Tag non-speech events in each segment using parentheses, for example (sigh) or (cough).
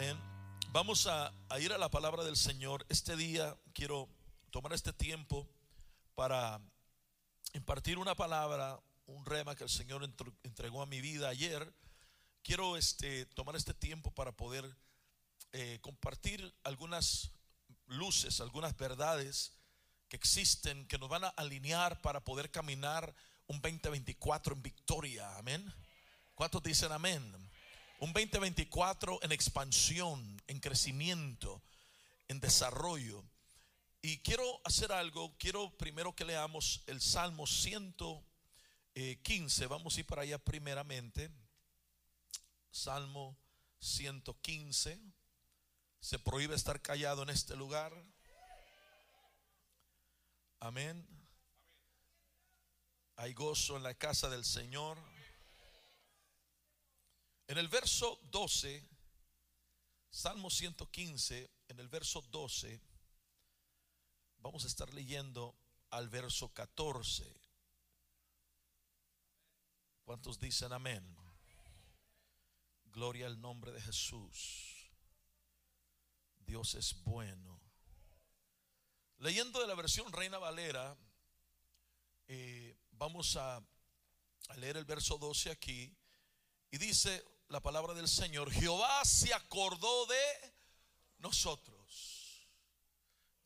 Amén. Vamos a, ir a la palabra del Señor. Este día quiero tomar este tiempo para impartir una palabra, un rema que el Señor entregó a mi vida ayer. Quiero este, tomar este tiempo para poder eh, compartir algunas luces, algunas verdades que existen, que nos van a alinear para poder caminar un 2024 en victoria. Amén. ¿Cuántos dicen amén? Un 2024 en expansión, en crecimiento, en desarrollo. Y quiero hacer algo, quiero primero que leamos el Salmo 115, vamos a ir para allá primeramente. Salmo 115. Se prohíbe estar callado en este lugar. Amén. Hay gozo en la casa del Señor. En el verso 12, Salmo 115, en el verso 12, vamos a estar leyendo al verso 14. ¿Cuántos dicen amén? Gloria al nombre de Jesús. Dios es bueno. Leyendo de la versión Reina Valera, eh, vamos a, a leer el verso 12 aquí. Y dice, la palabra del Señor, Jehová se acordó de nosotros.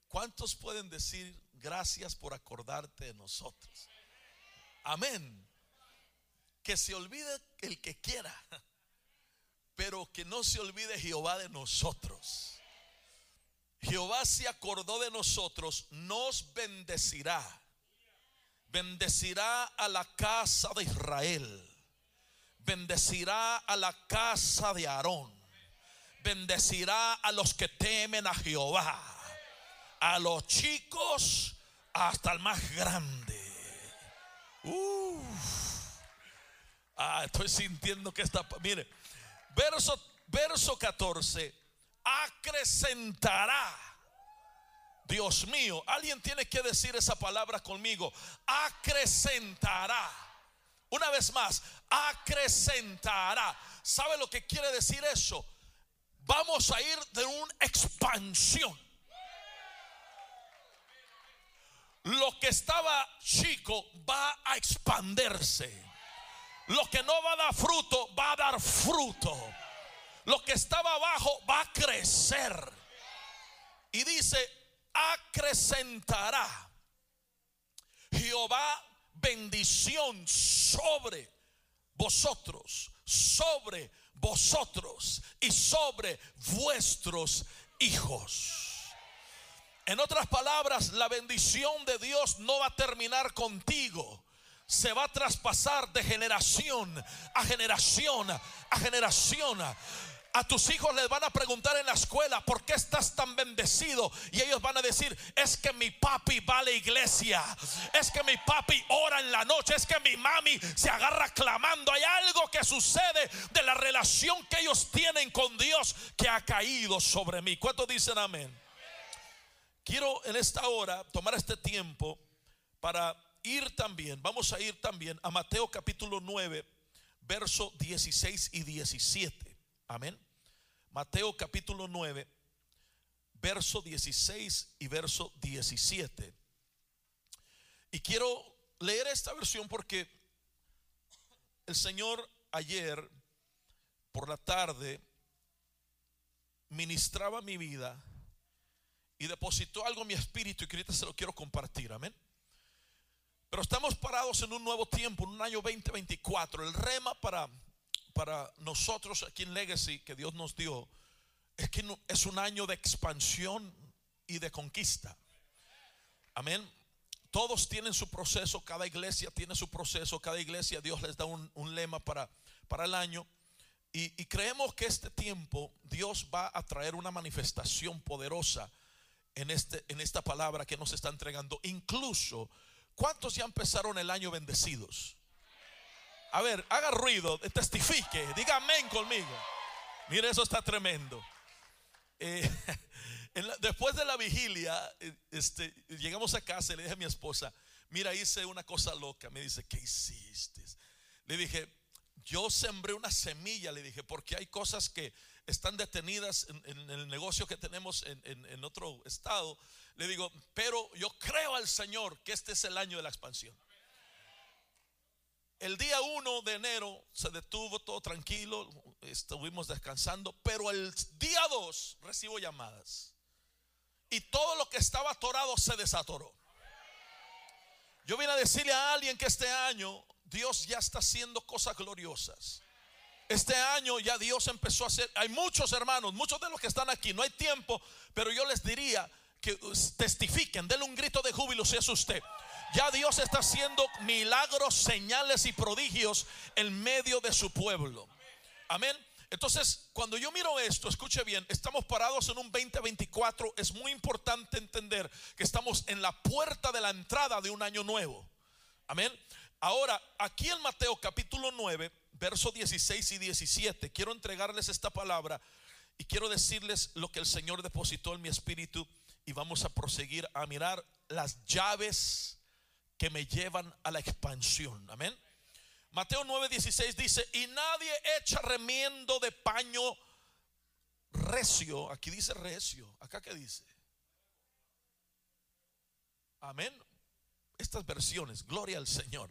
¿Cuántos pueden decir gracias por acordarte de nosotros? Amén. Que se olvide el que quiera, pero que no se olvide Jehová de nosotros. Jehová se acordó de nosotros, nos bendecirá. Bendecirá a la casa de Israel bendecirá a la casa de Aarón, bendecirá a los que temen a Jehová, a los chicos hasta el más grande. Ah, estoy sintiendo que está, mire, verso, verso 14, acrecentará. Dios mío, alguien tiene que decir esa palabra conmigo. Acrecentará una vez más, acrecentará. ¿Sabe lo que quiere decir eso? Vamos a ir de una expansión. Lo que estaba chico va a expandirse. Lo que no va a dar fruto va a dar fruto. Lo que estaba abajo va a crecer. Y dice, acrecentará. Jehová bendición sobre vosotros, sobre vosotros y sobre vuestros hijos. En otras palabras, la bendición de Dios no va a terminar contigo. Se va a traspasar de generación a generación a generación. A tus hijos les van a preguntar en la escuela, ¿por qué estás tan bendecido? Y ellos van a decir, es que mi papi va a la iglesia, es que mi papi ora en la noche, es que mi mami se agarra clamando. Hay algo que sucede de la relación que ellos tienen con Dios que ha caído sobre mí. ¿Cuántos dicen amén? Quiero en esta hora tomar este tiempo para ir también, vamos a ir también a Mateo capítulo 9, verso 16 y 17. Amén. Mateo capítulo 9, verso 16 y verso 17. Y quiero leer esta versión porque el Señor ayer por la tarde ministraba mi vida y depositó algo en mi espíritu y que se lo quiero compartir. Amén. Pero estamos parados en un nuevo tiempo, en un año 2024. El rema para para nosotros aquí en Legacy que Dios nos dio es que es un año de expansión y de conquista. Amén. Todos tienen su proceso, cada iglesia tiene su proceso, cada iglesia Dios les da un, lema para, para el año. Y, y, creemos que este tiempo Dios va a traer una manifestación poderosa en, este, en esta palabra que nos está entregando. Incluso, ¿cuántos ya empezaron el año bendecidos? A ver, haga ruido, testifique, diga amén conmigo. Mire, eso está tremendo. Eh, (laughs) después de la vigilia, eh, este, llegamos a casa y le dije a mi esposa, mira, hice una cosa loca. Me dice, ¿qué hiciste? Le dije, yo sembré una semilla, le dije, porque hay cosas que están detenidas en, el negocio que tenemos en, otro estado, le digo, pero yo creo al Señor que este es el año de la expansión. El día 1 de enero se detuvo todo tranquilo, estuvimos descansando, pero el día 2 recibo llamadas y todo lo que estaba atorado se desatoró. Yo vine a decirle a alguien que este año Dios ya está haciendo cosas gloriosas. Este año ya Dios empezó a hacer, hay muchos hermanos, muchos de los que están aquí, no hay tiempo, pero yo les diría que testifiquen, denle un grito de júbilo si es usted. Ya Dios está haciendo milagros, señales y prodigios en medio de su pueblo. Amén. Entonces, cuando yo miro esto, escuche bien, estamos parados en un 2024, es muy importante entender que estamos en la puerta de la entrada de un año nuevo. Amén. Ahora, aquí en Mateo capítulo 9, versos 16 y 17, quiero entregarles esta palabra y quiero decirles lo que el Señor depositó en mi espíritu y vamos a proseguir a mirar las llaves que me llevan a la expansión. Amén. Mateo 9:16 dice, y nadie echa remiendo de paño recio. Aquí dice recio. Acá que dice. Amén. Estas versiones, gloria al Señor.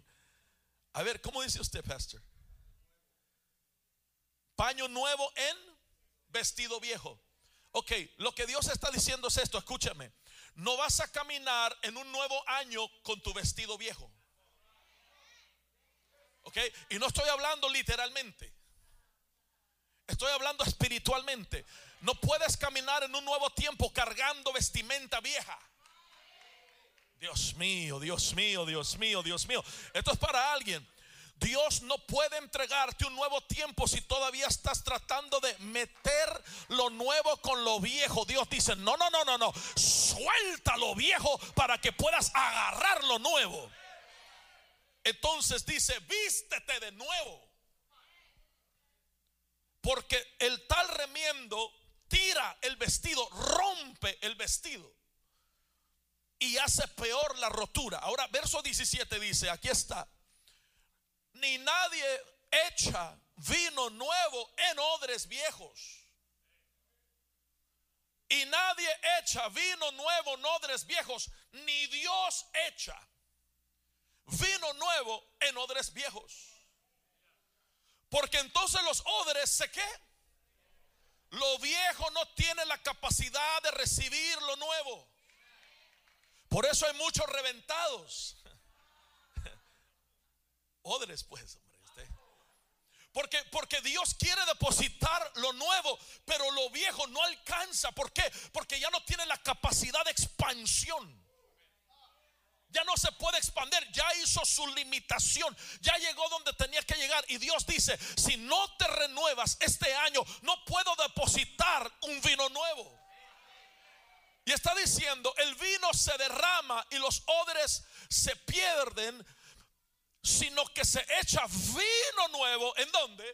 A ver, ¿cómo dice usted, pastor? Paño nuevo en vestido viejo. Ok, lo que Dios está diciendo es esto, escúchame. No vas a caminar en un nuevo año con tu vestido viejo. Ok, y no estoy hablando literalmente. Estoy hablando espiritualmente. No puedes caminar en un nuevo tiempo cargando vestimenta vieja. Dios mío, Dios mío, Dios mío, Dios mío. Esto es para alguien. Dios no puede entregarte un nuevo tiempo si todavía estás tratando de meter lo nuevo con lo viejo. Dios dice, no, no, no, no, no. Suelta lo viejo para que puedas agarrar lo nuevo. Entonces dice, vístete de nuevo. Porque el tal remiendo tira el vestido, rompe el vestido y hace peor la rotura. Ahora, verso 17 dice, aquí está, ni nadie echa vino nuevo en odres viejos. Y nadie echa vino nuevo en odres viejos, ni Dios echa vino nuevo en odres viejos. Porque entonces los odres se qué? Lo viejo no tiene la capacidad de recibir lo nuevo. Por eso hay muchos reventados. Odres, pues, hombre. Porque, porque Dios quiere depositar lo nuevo, pero lo viejo no alcanza. ¿Por qué? Porque ya no tiene la capacidad de expansión. Ya no se puede expandir, ya hizo su limitación, ya llegó donde tenía que llegar. Y Dios dice, si no te renuevas este año, no puedo depositar un vino nuevo. Y está diciendo, el vino se derrama y los odres se pierden, sino que se echa vino nuevo. ¿En dónde?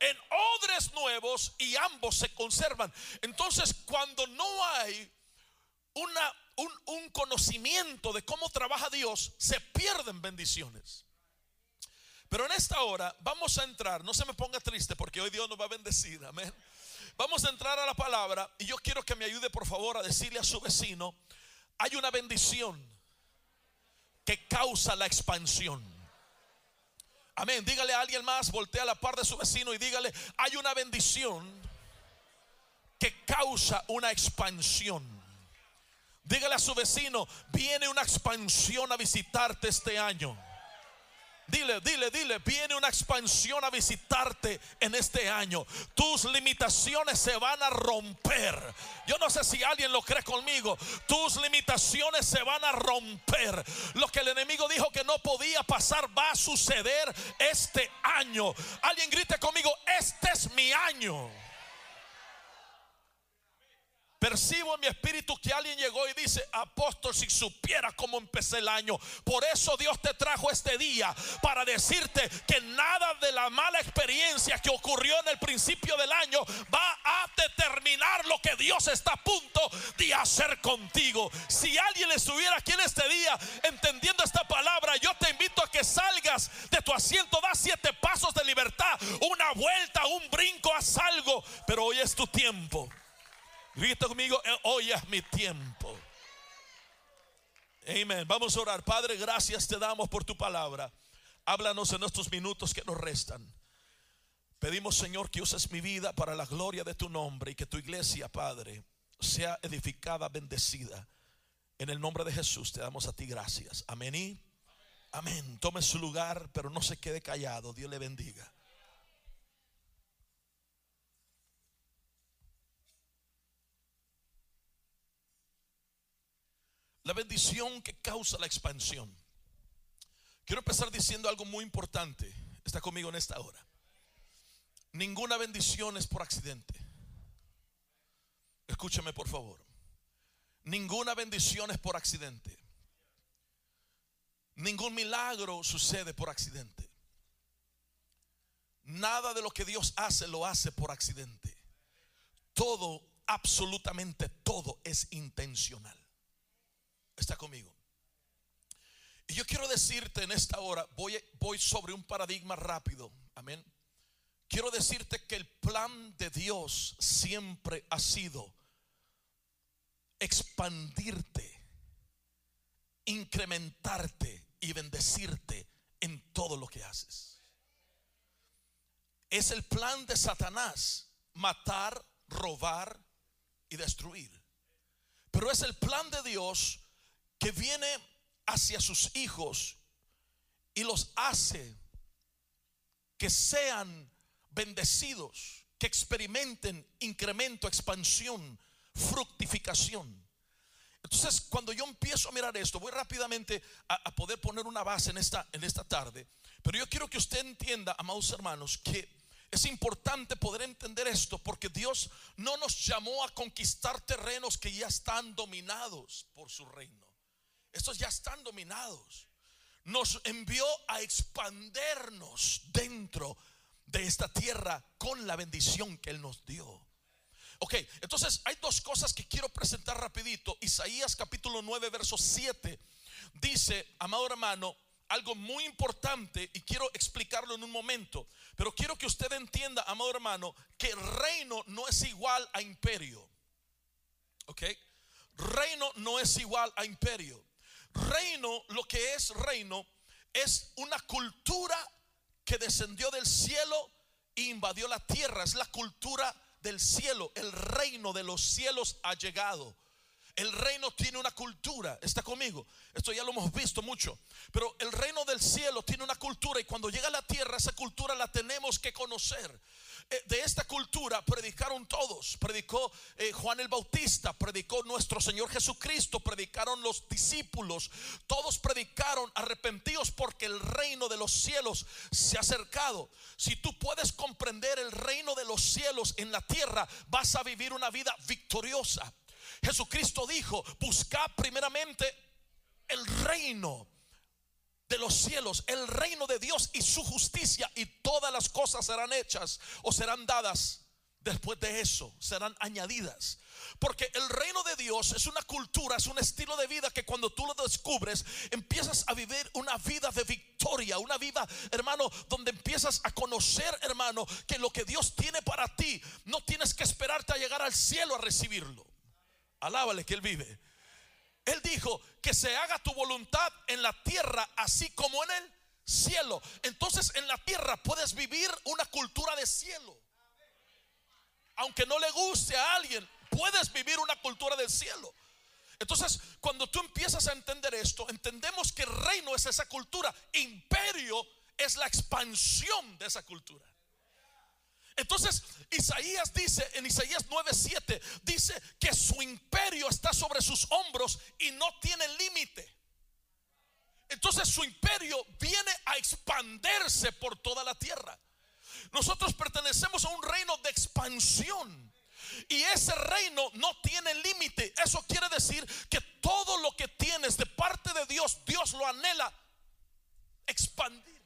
En odres nuevos y ambos se conservan. Entonces, cuando no hay una, un, un conocimiento de cómo trabaja Dios, se pierden bendiciones. Pero en esta hora vamos a entrar, no se me ponga triste porque hoy Dios nos va a bendecir, amén. Vamos a entrar a la palabra y yo quiero que me ayude por favor a decirle a su vecino, hay una bendición que causa la expansión. Amén. Dígale a alguien más, voltea a la par de su vecino y dígale, hay una bendición que causa una expansión. Dígale a su vecino, viene una expansión a visitarte este año. Dile, dile, dile, viene una expansión a visitarte en este año. Tus limitaciones se van a romper. Yo no sé si alguien lo cree conmigo. Tus limitaciones se van a romper. Lo que el enemigo dijo que no podía pasar va a suceder este año. Alguien grite conmigo, este es mi año. Percibo en mi espíritu que alguien llegó y dice, apóstol, si supiera cómo empecé el año. Por eso Dios te trajo este día para decirte que nada de la mala experiencia que ocurrió en el principio del año va a determinar lo que Dios está a punto de hacer contigo. Si alguien estuviera aquí en este día entendiendo esta palabra, yo te invito a que que salgas de tu asiento, da siete pasos de libertad, una vuelta, un brinco, haz algo. Pero hoy es tu tiempo. Grita conmigo, eh, hoy es mi tiempo. Amén. Vamos a orar. Padre, gracias te damos por tu palabra. Háblanos en estos minutos que nos restan. Pedimos, Señor, que uses mi vida para la gloria de tu nombre y que tu iglesia, Padre, sea edificada, bendecida. En el nombre de Jesús te damos a ti gracias. Amén y amén. Tome su lugar, pero no se quede callado. Dios le bendiga. La bendición que causa la expansión. Quiero empezar diciendo algo muy importante. Está conmigo en esta hora. Ninguna bendición es por accidente. Escúcheme por favor. Ninguna bendición es por accidente. Ningún milagro sucede por accidente. Nada de lo que Dios hace lo hace por accidente. Todo, absolutamente todo es intencional. Está conmigo. Y yo quiero decirte en esta hora, voy, voy sobre un paradigma rápido. Amén. Quiero decirte que el plan de Dios siempre ha sido expandirte, incrementarte y bendecirte en todo lo que haces. Es el plan de Satanás matar, robar y destruir. Pero es el plan de Dios que viene hacia sus hijos y los hace que sean bendecidos, que experimenten incremento, expansión, fructificación. Entonces, cuando yo empiezo a mirar esto, voy rápidamente a, poder poner una base en esta, en esta tarde. Pero yo quiero que usted entienda, amados hermanos, que es importante poder entender esto porque Dios no nos llamó a conquistar terrenos que ya están dominados por su reino. Estos ya están dominados. Nos envió a expandernos dentro de esta tierra con la bendición que Él nos dio. Ok, entonces hay dos cosas que quiero presentar rapidito. Isaías capítulo 9, verso 7 dice, amado hermano, algo muy importante y quiero explicarlo en un momento. Pero quiero que usted entienda, amado hermano, que reino no es igual a imperio. Ok, reino no es igual a imperio. Reino, lo que es reino, es una cultura que descendió del cielo e invadió la tierra. Es la cultura del cielo. El reino de los cielos ha llegado. El reino tiene una cultura, está conmigo. Esto ya lo hemos visto mucho. Pero el reino del cielo tiene una cultura y cuando llega a la tierra esa cultura la tenemos que conocer. Eh, de esta cultura predicaron todos. Predicó eh, Juan el Bautista, predicó nuestro Señor Jesucristo, predicaron los discípulos. Todos predicaron arrepentidos porque el reino de los cielos se ha acercado. Si tú puedes comprender el reino de los cielos en la tierra, vas a vivir una vida victoriosa. Jesucristo dijo, buscad primeramente el reino de los cielos, el reino de Dios y su justicia y todas las cosas serán hechas o serán dadas después de eso, serán añadidas. Porque el reino de Dios es una cultura, es un estilo de vida que cuando tú lo descubres, empiezas a vivir una vida de victoria, una vida, hermano, donde empiezas a conocer, hermano, que lo que Dios tiene para ti, no tienes que esperarte a llegar al cielo a recibirlo. Alábale que Él vive. Él dijo que se haga tu voluntad en la tierra así como en el cielo. Entonces en la tierra puedes vivir una cultura de cielo. Aunque no le guste a alguien, puedes vivir una cultura del cielo. Entonces, cuando tú empiezas a entender esto, entendemos que reino es esa cultura, imperio es la expansión de esa cultura. Entonces, Isaías dice en Isaías 9:7, dice que su imperio está sobre sus hombros y no tiene límite. Entonces su imperio viene a expandirse por toda la tierra. Nosotros pertenecemos a un reino de expansión. Y ese reino no tiene límite. Eso quiere decir que todo lo que tienes de parte de Dios, Dios lo anhela expandir.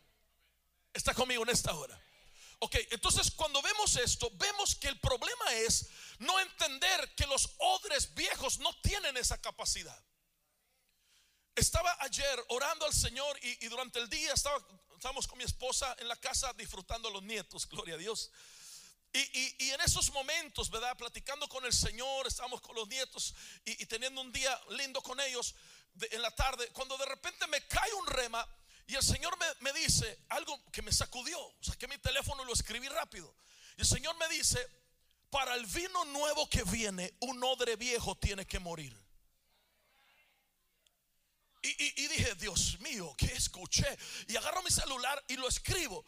Está conmigo en esta hora. Ok, entonces cuando vemos esto, vemos que el problema es no entender que los odres viejos no tienen esa capacidad. estaba ayer orando al Señor y, durante el día estaba, estábamos con mi esposa en la casa disfrutando a los nietos, (laughs) gloria a Dios. Y, en esos momentos, ¿verdad? Platicando con el Señor, estábamos con los nietos y, teniendo un día lindo con ellos en la tarde, cuando de repente me cae un rema y el Señor me, dice algo que me sacudió, saqué mi teléfono y lo escribí rápido. Y el Señor me dice, para el vino nuevo que viene, un odre viejo tiene que morir. Y, dije, Dios mío, que escuché? Y agarro mi celular y lo escribo.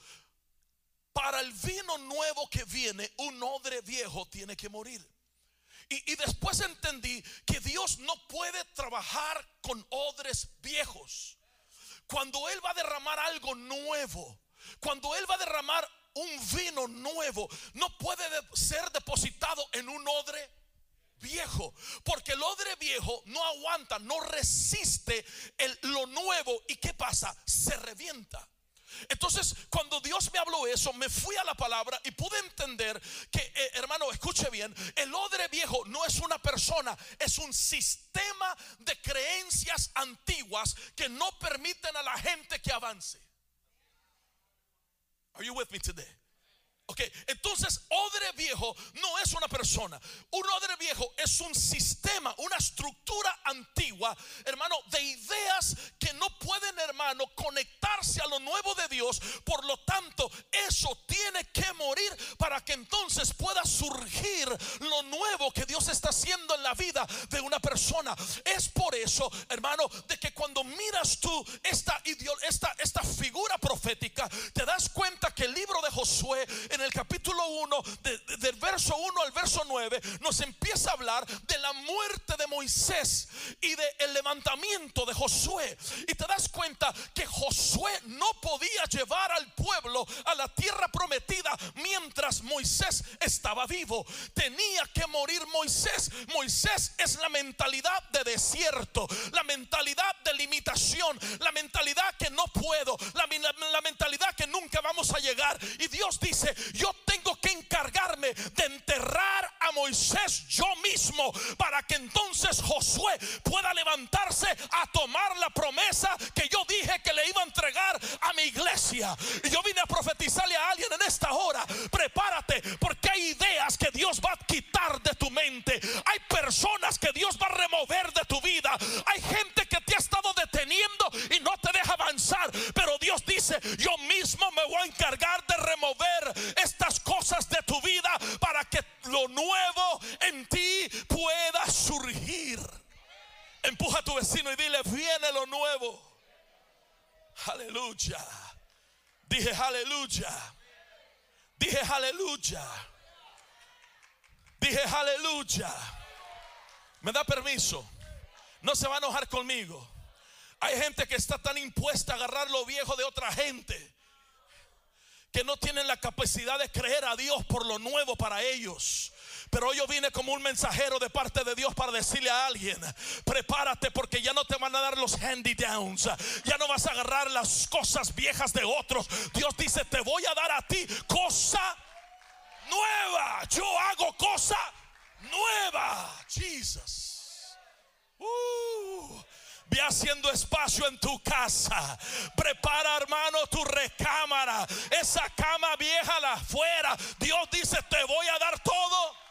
Para el vino nuevo que viene, un odre viejo tiene que morir. Y, después entendí que Dios no puede trabajar con odres viejos. Cuando Él va a derramar algo nuevo, cuando Él va a derramar un vino nuevo, no puede ser depositado en un odre viejo, porque el odre viejo no aguanta, no resiste el, lo nuevo y ¿qué pasa? Se revienta. Entonces, cuando Dios me habló eso, me fui a la palabra y pude entender que, eh, hermano, escuche bien, el odre viejo no es una persona, es un sistema de creencias antiguas que no permiten a la gente que avance. Are you with me today? Ok, entonces odre viejo no es una persona. Un odre viejo es un sistema, una estructura antigua, hermano, de ideas que no pueden, hermano, conectarse a lo nuevo de Dios. Por lo tanto, eso tiene que morir para que entonces pueda surgir lo nuevo que Dios está haciendo en la vida de una persona. Es por eso, hermano, de que cuando miras tú esta, esta, esta figura profética, te das cuenta que el libro de Josué en el capítulo 1, del verso 1 al verso 9, nos empieza a hablar de la muerte de Moisés y del levantamiento de Josué. Y te das cuenta que Josué no podía llevar al pueblo a la tierra prometida mientras Moisés estaba vivo. Tenía que morir Moisés. Moisés es la mentalidad de desierto, la mentalidad de limitación, la mentalidad que no puedo, la, la mentalidad que nunca vamos a llegar. Y Dios dice, yo tengo que encargarme de enterrar a Moisés yo mismo para que entonces Josué pueda levantarse a tomar la promesa que yo dije que le iba a entregar a mi iglesia. Y yo vine a profetizarle a alguien en esta hora, prepárate porque hay ideas que Dios va a quitar de tu mente. Hay personas que Dios va a remover de tu vida. Hay gente que te ha estado deteniendo y no te deja avanzar. Pero Dios dice, yo mismo me voy a encargar de remover estas cosas de tu vida para que lo nuevo en ti pueda surgir. Empuja a tu vecino y dile, viene lo nuevo. Aleluya. Dije aleluya. Dije aleluya. Dije aleluya. ¿Me da permiso? No se va a enojar conmigo. Hay gente que está tan impuesta a agarrar lo viejo de otra gente que no tienen la capacidad de creer a Dios por lo nuevo para ellos. Pero yo vine como un mensajero de parte de Dios para decirle a alguien, prepárate porque ya no te van a dar los handy downs, ya no vas a agarrar las cosas viejas de otros. Dios dice, te voy a dar a ti cosa nueva. Yo hago cosa nueva. Jesus. Uh. Ve haciendo espacio en tu casa. Prepara, hermano, tu recámara. Esa cama vieja la afuera. Dios dice, te voy a dar todo.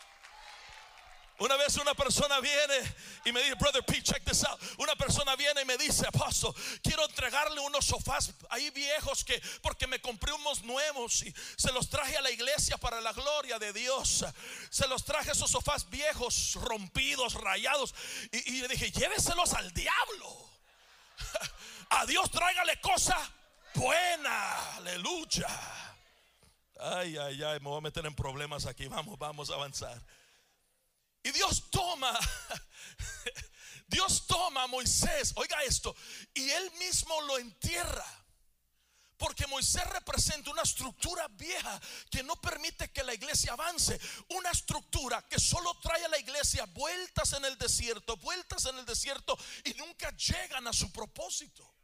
Una vez una persona viene y me dice, brother Pete, check this out. Una persona viene y me dice, apóstol, quiero entregarle unos sofás ahí viejos que, porque me compré unos nuevos y se los traje a la iglesia para la gloria de Dios. Se los traje esos sofás viejos, rompidos, rayados. Y, y le dije, lléveselos al diablo. A Dios tráigale cosa buena. Aleluya. Ay, ay, ay, me voy a meter en problemas aquí. Vamos, vamos a avanzar. Y Dios toma, (laughs) Dios toma a Moisés, oiga esto, y él mismo lo entierra. Porque Moisés representa una estructura vieja que no permite que la iglesia avance. Una estructura que solo trae a la iglesia vueltas en el desierto, vueltas en el desierto y nunca llegan a su propósito.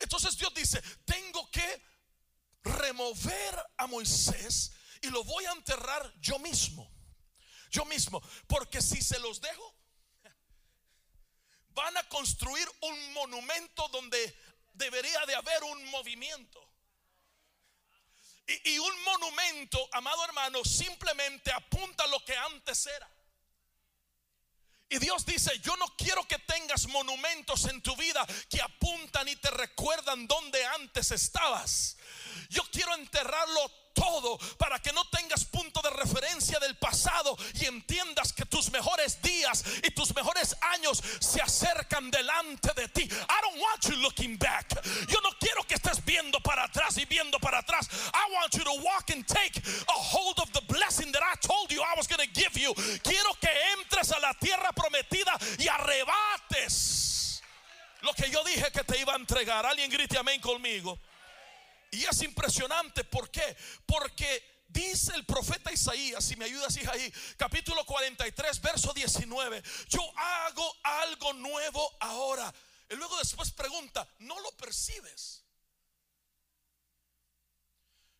Entonces Dios dice, tengo que remover a Moisés y lo voy a enterrar yo mismo yo mismo. Porque si se los dejo, van a construir un monumento donde debería de haber un movimiento. Y, y, un monumento, amado hermano, simplemente apunta lo que antes era. Y Dios dice, yo no quiero que tengas monumentos en tu vida que apuntan y te recuerdan donde antes estabas. Yo quiero enterrarlo todo para que no tengas punto de referencia del pasado y entiendas que tus mejores días y tus mejores años se acercan delante de ti. I don't want you looking back. Yo no quiero que estés viendo para atrás y viendo para atrás. I want you to walk and take a hold of the blessing that I told you I was going to give you. Quiero que entres a la tierra prometida y arrebates lo que yo dije que te iba a entregar. Alguien grite amén conmigo. Y es impresionante, ¿por qué? Porque dice el profeta Isaías, si me ayudas ahí, capítulo 43, verso 19, yo hago algo nuevo ahora. Y luego después pregunta, ¿no lo percibes?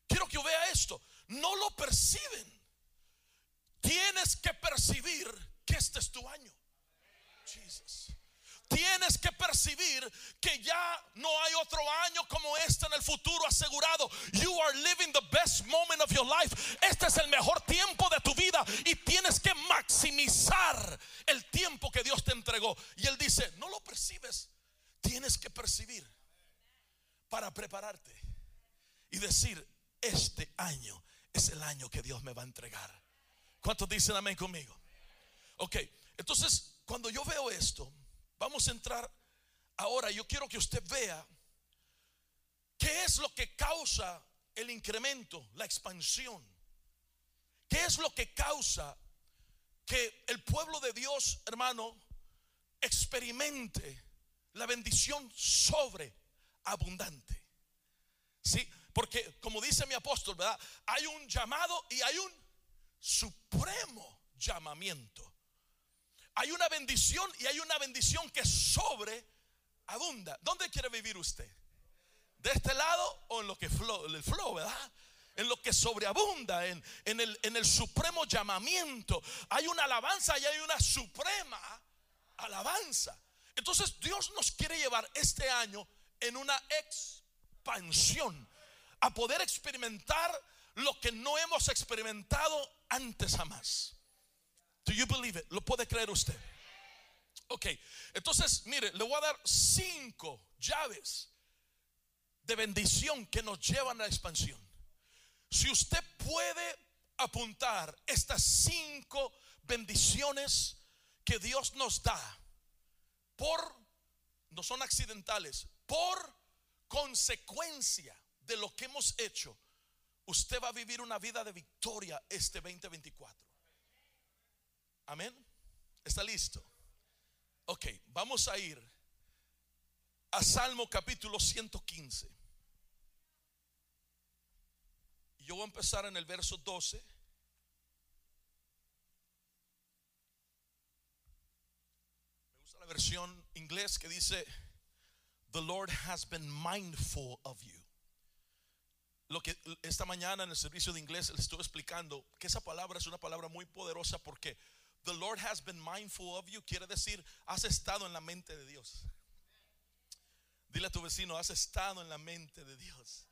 Quiero que vea esto, no lo perciben. Tienes que percibir que este es tu año. Jesus tienes que percibir que ya no hay otro año como este en el futuro asegurado. You are living the best moment of your life. Este es el mejor tiempo de tu vida y tienes que maximizar el tiempo que Dios te entregó. Y Él dice, no lo percibes, tienes que percibir para prepararte y decir, este año es el año que Dios me va a entregar. ¿Cuántos dicen amén conmigo? Ok, entonces cuando yo veo esto, Vamos a entrar ahora. Yo quiero que usted vea qué es lo que causa el incremento, la expansión. ¿Qué es lo que causa que el pueblo de Dios, hermano, experimente la bendición sobre abundante? Sí, porque como dice mi apóstol, ¿verdad? Hay un llamado y hay un supremo llamamiento. Hay una bendición y hay una bendición que sobreabunda. ¿Dónde quiere vivir usted? ¿De este lado o en lo que flow, el flow, verdad? En lo que sobreabunda, en, el, en el supremo llamamiento. Hay una alabanza y hay una suprema alabanza. Entonces Dios nos quiere llevar este año en una expansión a poder experimentar lo que no hemos experimentado antes jamás. Do you believe it? ¿Lo puede creer usted? Ok, entonces mire, le voy a dar cinco llaves de bendición que nos llevan a la expansión. Si usted puede apuntar estas cinco bendiciones que Dios nos da por, no son accidentales, por consecuencia de lo que hemos hecho, usted va a vivir una vida de victoria este 2024. Amén. ¿Está listo? Ok, vamos a ir a Salmo capítulo 115. Yo voy a empezar en el verso 12. Me gusta la versión inglés que dice, The Lord has been mindful of you. Lo que esta mañana en el servicio de inglés les estuve explicando que esa palabra es una palabra muy poderosa porque The Lord has been mindful of you quiere decir, has estado en la mente de Dios. Dile a tu vecino, has estado en la mente de Dios.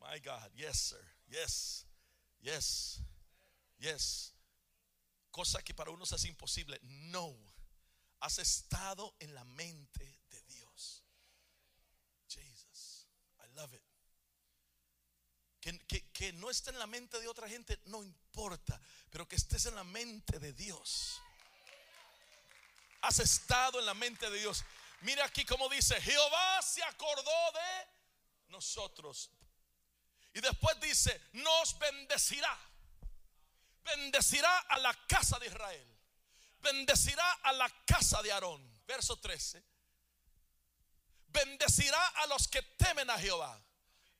My God, yes, sir. Yes, yes, yes. Cosa que para unos es imposible. No, has estado en la mente de Dios. Jesus, I love it. Que, no esté en la mente de otra gente, no importa, pero que estés en la mente de Dios. Has estado en la mente de Dios. Mira aquí como dice, Jehová se acordó de nosotros. Y después dice, nos bendecirá. Bendecirá a la casa de Israel. Bendecirá a la casa de Aarón. Verso 13. Bendecirá a los que temen a Jehová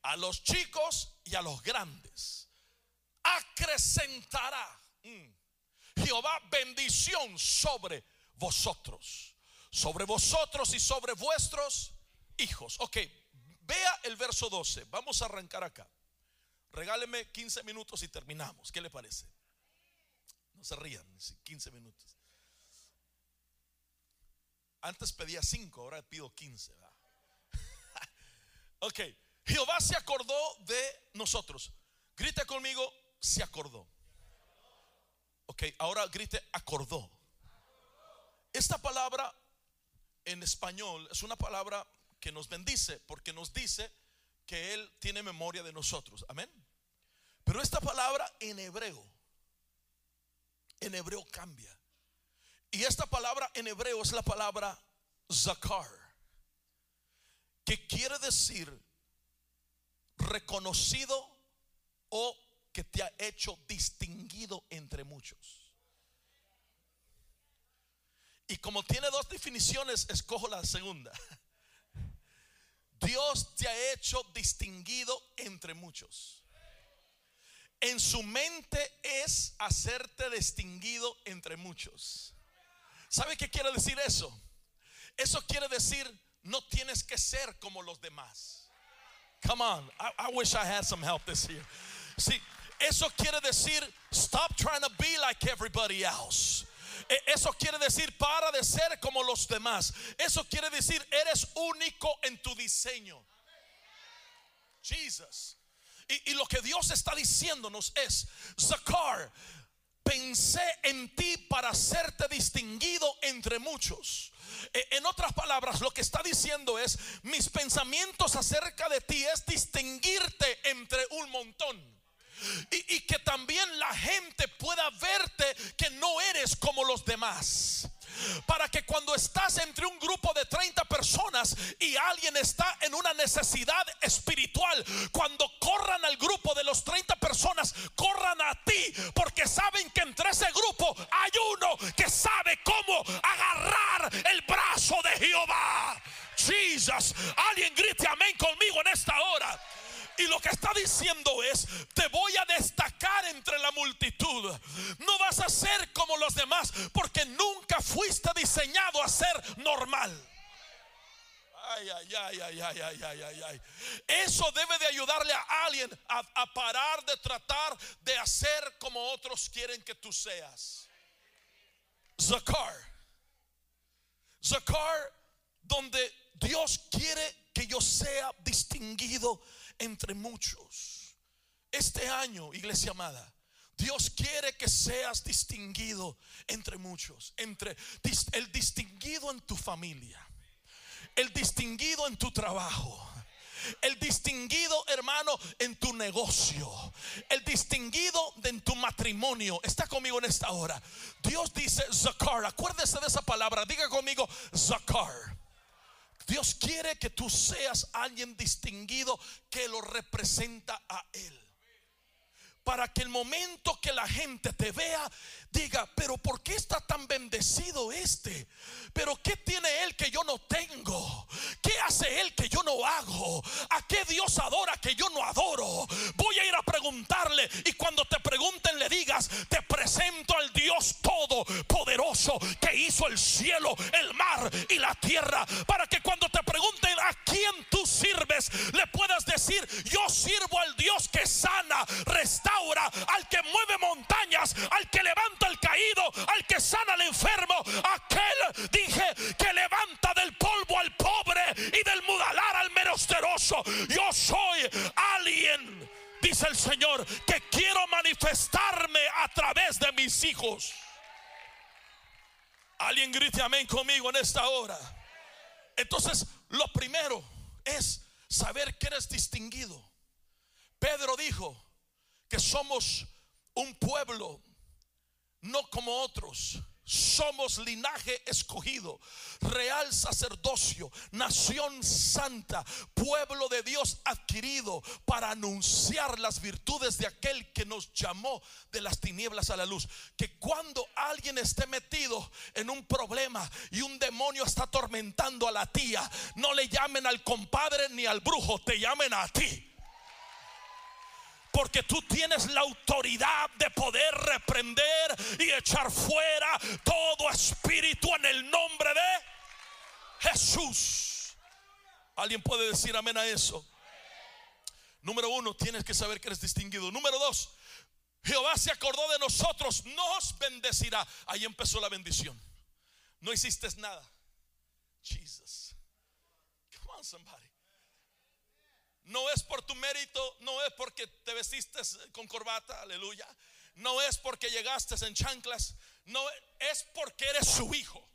a los chicos y a los grandes. Acrecentará mm, Jehová bendición sobre vosotros, sobre vosotros y sobre vuestros hijos. Ok, vea el verso 12. Vamos a arrancar acá. Regáleme 15 minutos y terminamos. ¿Qué le parece? No se rían, 15 minutos. Antes pedía cinco, ahora pido quince. (laughs) ok, Jehová se acordó de nosotros. Grite conmigo, se acordó. Ok, ahora grite, acordó. Esta palabra en español es una palabra que nos bendice porque nos dice que Él tiene memoria de nosotros. Amén. Pero esta palabra en hebreo, en hebreo cambia. Y esta palabra en hebreo es la palabra zakar, que quiere decir reconocido o que te ha hecho distinguido entre muchos. Y como tiene dos definiciones, escojo la segunda. Dios te ha hecho distinguido entre muchos. En su mente es hacerte distinguido entre muchos. ¿Sabe qué quiere decir eso? Eso quiere decir no tienes que ser como los demás. Come on, I, wish I had some help this year. Sí, eso quiere decir stop trying to be like everybody else. E, eso quiere decir para de ser como los demás. Eso quiere decir eres único en tu diseño. Jesus. Y, y lo que Dios está diciéndonos es, Zakar, pensé en ti para hacerte distinguido entre muchos. E, en otras palabras, lo que está diciendo es, mis pensamientos acerca de ti es distinguirte entre un montón. Y, que también la gente pueda verte que no eres como los demás para que cuando estás entre un grupo de 30 personas y alguien está en una necesidad espiritual, cuando corran al grupo de los 30 personas, corran a ti, porque saben que entre ese grupo hay uno que sabe cómo agarrar el brazo de Jehová. Jesus, alguien grite amén conmigo en esta hora. Y lo que está diciendo es, te voy a destacar entre la multitud. No vas a ser como los demás porque nunca fuiste diseñado a ser normal. Ay, ay, ay, ay, ay, ay, ay, ay, Eso debe de ayudarle a alguien a, a parar de tratar de hacer como otros quieren que tú seas. Zakar. Zakar, donde Dios quiere que yo sea distinguido entre muchos. Este año, iglesia amada, Dios quiere que seas distinguido entre muchos, entre el distinguido en tu familia, el distinguido en tu trabajo, el distinguido hermano en tu negocio, el distinguido en tu matrimonio. Está conmigo en esta hora. Dios dice Zakar, acuérdese de esa palabra, diga conmigo Zakar. Dios quiere que tú seas alguien distinguido que lo representa a Él. Para que el momento que la gente te vea, diga, pero ¿por qué está tan bendecido este? Pero ¿qué tiene él que yo no tengo? ¿Qué hace él que yo no hago? ¿A qué Dios adora que yo no adoro? Voy a ir a preguntarle y cuando te pregunten le digas, te presento al Dios todopoderoso que hizo el cielo, el mar y la tierra. Para que cuando te pregunten a quién tú sirves, le puedas decir, yo sirvo al Dios que sana, restaura, al que mueve montañas, al que levanta al caído, al que sana al enfermo, aquel dije que levanta del polvo al pobre y del mudalar al merosteroso. Yo soy alguien, dice el Señor, que quiero manifestarme a través de mis hijos. Alguien grite amén conmigo en esta hora. Entonces, lo primero es saber que eres distinguido. Pedro dijo que somos un pueblo no como otros. Somos linaje escogido, real sacerdocio, nación santa, pueblo de Dios adquirido para anunciar las virtudes de aquel que nos llamó de las tinieblas a la luz. Que cuando alguien esté metido en un problema y un demonio está atormentando a la tía, no le llamen al compadre ni al brujo, te llamen a ti. Porque tú tienes la autoridad de poder reprender y echar fuera todo espíritu en el nombre de Jesús. ¿Alguien puede decir amén a eso? Número uno, tienes que saber que eres distinguido. Número dos, Jehová se acordó de nosotros, nos bendecirá. Ahí empezó la bendición. No hiciste nada. Jesus. Come on, somebody. No es por tu mérito, no es porque te vestiste con corbata, aleluya. No es porque llegaste en chanclas, no es porque eres su hijo.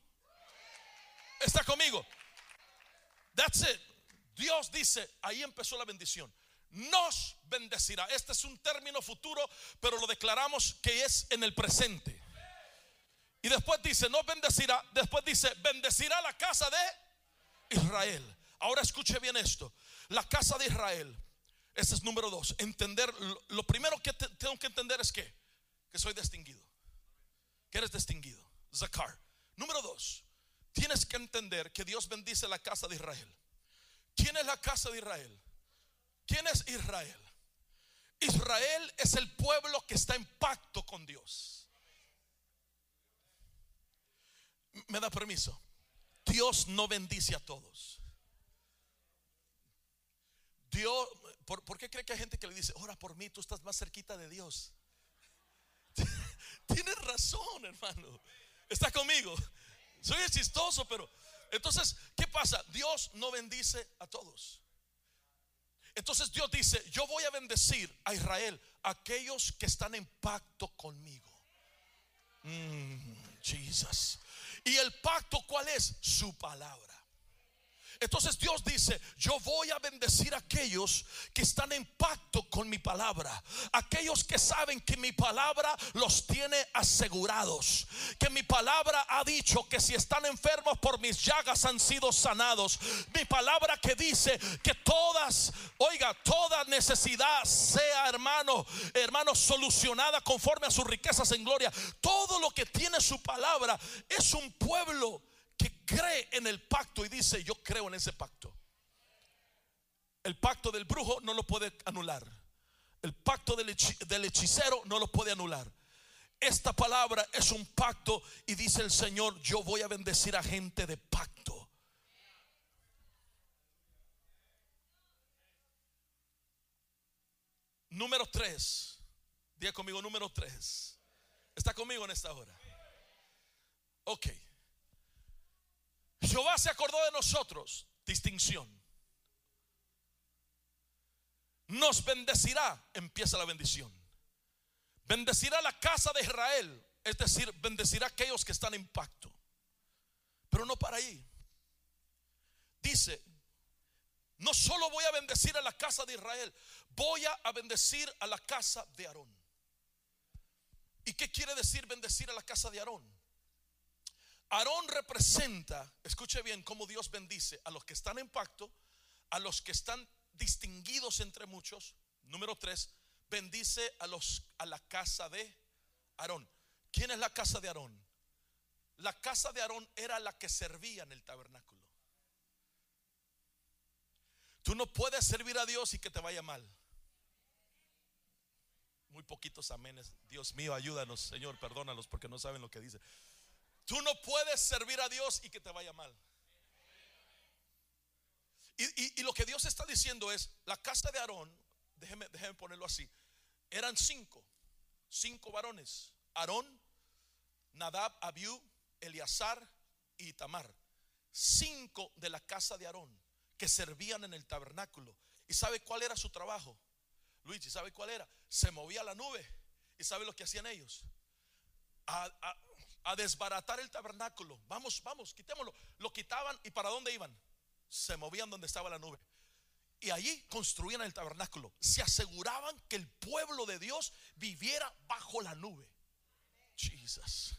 Está conmigo. That's it. Dios dice, ahí empezó la bendición. Nos bendecirá. Este es un término futuro, pero lo declaramos que es en el presente. Y después dice, no bendecirá. Después dice, bendecirá la casa de Israel. Ahora escuche bien esto. La casa de Israel. Ese es número dos. Entender, lo, primero que tengo que entender es que, que soy distinguido. Que eres distinguido. Zakar. Número dos. Tienes que entender que Dios bendice la casa de Israel. ¿Quién es la casa de Israel? ¿Quién es Israel? Israel es el pueblo que está en pacto con Dios. ¿Me da permiso? Dios no bendice a todos. Dios, ¿por, qué cree que hay gente que le dice, ora por mí, tú estás más cerquita de Dios? (laughs) Tienes razón, hermano. Está conmigo. Soy chistoso, pero entonces, ¿qué pasa? Dios no bendice a todos. Entonces Dios dice, yo voy a bendecir a Israel, aquellos que están en pacto conmigo. Mm, Jesus. ¿Y el pacto cuál es? Su palabra. Entonces Dios dice, yo voy a bendecir a aquellos que están en pacto con mi palabra. Aquellos que saben que mi palabra los tiene asegurados. Que mi palabra ha dicho que si están enfermos por mis llagas han sido sanados. Mi palabra que dice que todas, oiga, toda necesidad sea hermano, hermano, solucionada conforme a sus riquezas en gloria. Todo lo que tiene su palabra es un pueblo cree en el pacto y dice, yo creo en ese pacto. El pacto del brujo no lo puede anular. El pacto del, hechicero no lo puede anular. Esta palabra es un pacto y dice el Señor, yo voy a bendecir a gente de pacto. Número tres. Diga conmigo, número tres. ¿Está conmigo en esta hora? Ok. Jehová se acordó de nosotros. Distinción. Nos bendecirá. Empieza la bendición. Bendecirá la casa de Israel. Es decir, bendecirá a aquellos que están en pacto. Pero no para ahí. Dice, no solo voy a bendecir a la casa de Israel, voy a bendecir a la casa de Aarón. ¿Y qué quiere decir bendecir a la casa de Aarón? Aarón representa, escuche bien cómo Dios bendice a los que están en pacto, a los que están distinguidos entre muchos. Número tres, bendice a los a la casa de Aarón. ¿Quién es la casa de Aarón? La casa de Aarón era la que servía en el tabernáculo. Tú no puedes servir a Dios y que te vaya mal. Muy poquitos amenes. Dios mío, ayúdanos, Señor, perdónalos porque no saben lo que dice. Tú no puedes servir a Dios y que te vaya mal. Y, lo que Dios está diciendo es, la casa de Aarón, déjeme, déjeme ponerlo así, eran cinco, cinco varones. Aarón, Nadab, Abiú, Eleazar y Tamar. Cinco de la casa de Aarón que servían en el tabernáculo. ¿Y sabe cuál era su trabajo? Luigi, ¿sabe cuál era? Se movía la nube. ¿Y sabe lo que hacían ellos? A desbaratar el tabernáculo. Vamos, vamos, quitémoslo. Lo quitaban y para dónde iban? Se movían donde estaba la nube. Y allí construían el tabernáculo. Se aseguraban que el pueblo de Dios viviera bajo la nube. Jesus.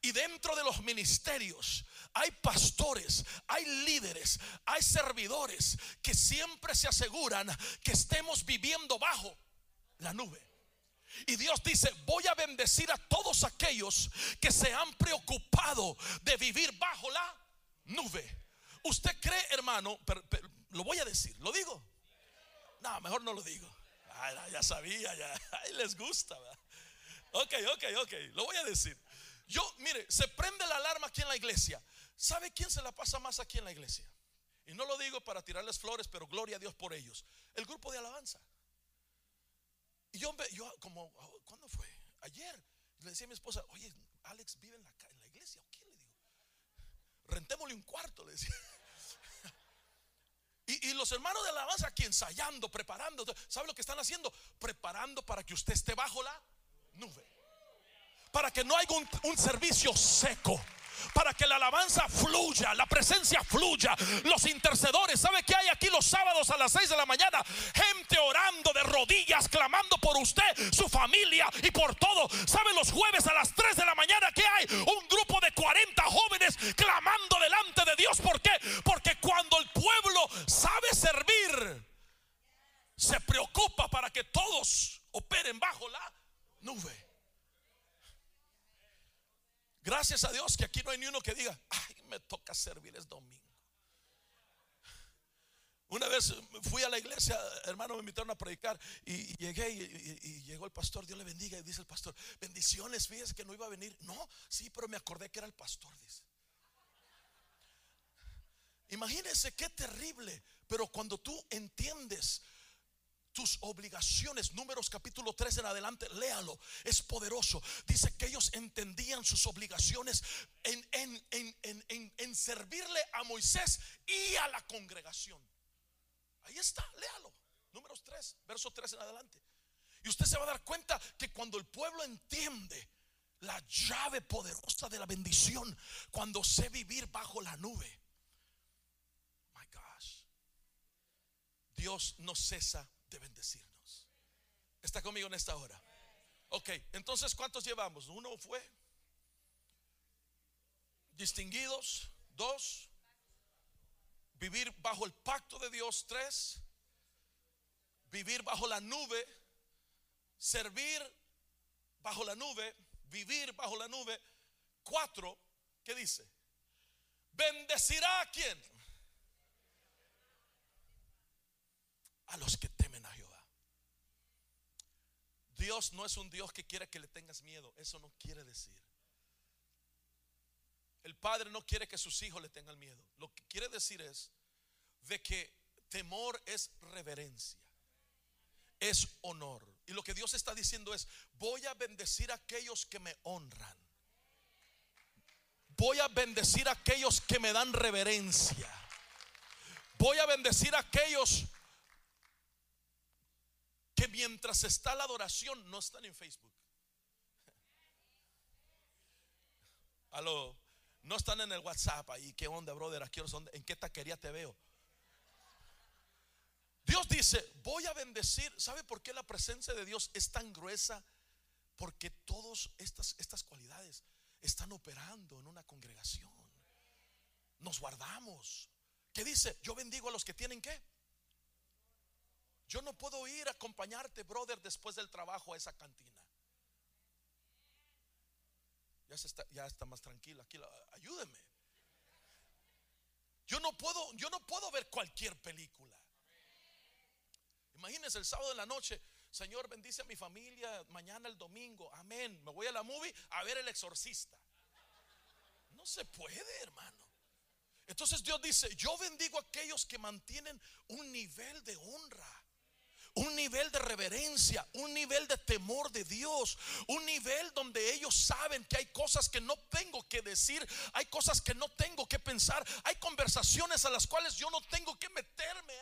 Y dentro de los ministerios hay pastores, hay líderes, hay servidores que siempre se aseguran que estemos viviendo bajo la nube. Y Dios dice, voy a bendecir a todos aquellos que se han preocupado de vivir bajo la nube. ¿Usted cree, hermano? Pero, lo voy a decir, ¿lo digo? No, mejor no lo digo. ya sabía, ya. (laughs) Les gusta. Ok, ok, ok. Lo voy a decir. Yo, mire, se prende la alarma aquí en la iglesia. ¿Sabe quién se la pasa más aquí en la iglesia? Y no lo digo para tirarles flores, pero gloria a Dios por ellos. El grupo de alabanza. Y yo, como, ¿cuándo fue? Ayer. Le decía a mi esposa, oye, Alex vive en la, en la iglesia. ¿O quién le digo? rentémosle un cuarto, le decía. (laughs) Y, y, los hermanos de alabanza aquí ensayando, preparando, ¿sabe lo que están haciendo? Preparando para que usted esté bajo la nube. Para que no haya un, un servicio seco para que la alabanza fluya, la presencia fluya. Los intercedores, ¿sabe qué hay aquí los sábados a las 6 de la mañana? Gente orando de rodillas, clamando por usted, su familia y por todo. ¿Sabe los jueves a las 3 de la mañana que hay? Un grupo de 40 jóvenes clamando delante de Dios. ¿Por qué? Porque cuando el pueblo sabe servir, se preocupa para que todos operen bajo la nube. Gracias a Dios que aquí no hay ni uno que diga, ay, me toca servir es domingo. Una vez fui a la iglesia, hermano, me invitaron a predicar y, llegué y, llegó el pastor, Dios le bendiga, y dice el pastor, bendiciones, fíjese que no iba a venir. No, sí, pero me acordé que era el pastor, dice. Imagínense qué terrible, pero cuando tú entiendes tus obligaciones. Números capítulo 3 en adelante, léalo. Es poderoso. Dice que ellos entendían sus obligaciones en, en, servirle a Moisés y a la congregación. Ahí está, léalo. Números 3, verso 3 en adelante. Y usted se va a dar cuenta que cuando el pueblo entiende la llave poderosa de la bendición, cuando sé vivir bajo la nube, my gosh, Dios no cesa de bendecirnos. ¿Está conmigo en esta hora? Ok, entonces ¿cuántos llevamos? Uno fue distinguidos, dos, vivir bajo el pacto de Dios, tres, vivir bajo la nube, servir bajo la nube, vivir bajo la nube, cuatro, ¿qué dice? Bendecirá a quién? A los que Dios no es un Dios que quiere que le tengas miedo. Eso no quiere decir. El Padre no quiere que sus hijos le tengan miedo. Lo que quiere decir es de que temor es reverencia, es honor. Y lo que Dios está diciendo es, voy a bendecir a aquellos que me honran. Voy a bendecir a aquellos que me dan reverencia. Voy a bendecir a aquellos que mientras está la adoración no están en Facebook. (laughs) Aló, no están en el WhatsApp ahí. ¿Qué onda, brother? Aquí ¿En qué taquería te veo? Dios dice, voy a bendecir. ¿Sabe por qué la presencia de Dios es tan gruesa? Porque todas estas, estas cualidades están operando en una congregación. Nos guardamos. ¿Qué dice? Yo bendigo a los que tienen qué? Yo no puedo ir a acompañarte, brother, después del trabajo a esa cantina. Ya, está, ya está más tranquilo aquí. Ayúdeme. Yo no puedo, yo no puedo ver cualquier película. Imagínense el sábado de la noche. Señor, bendice a mi familia. Mañana el domingo. Amén. Me voy a la movie a ver el exorcista. No se puede, hermano. Entonces Dios dice, yo bendigo a aquellos que mantienen un nivel de honra un nivel de reverencia, un nivel de temor de Dios, un nivel donde ellos saben que hay cosas que no tengo que decir, hay cosas que no tengo que pensar, hay conversaciones a las cuales yo no tengo que meterme.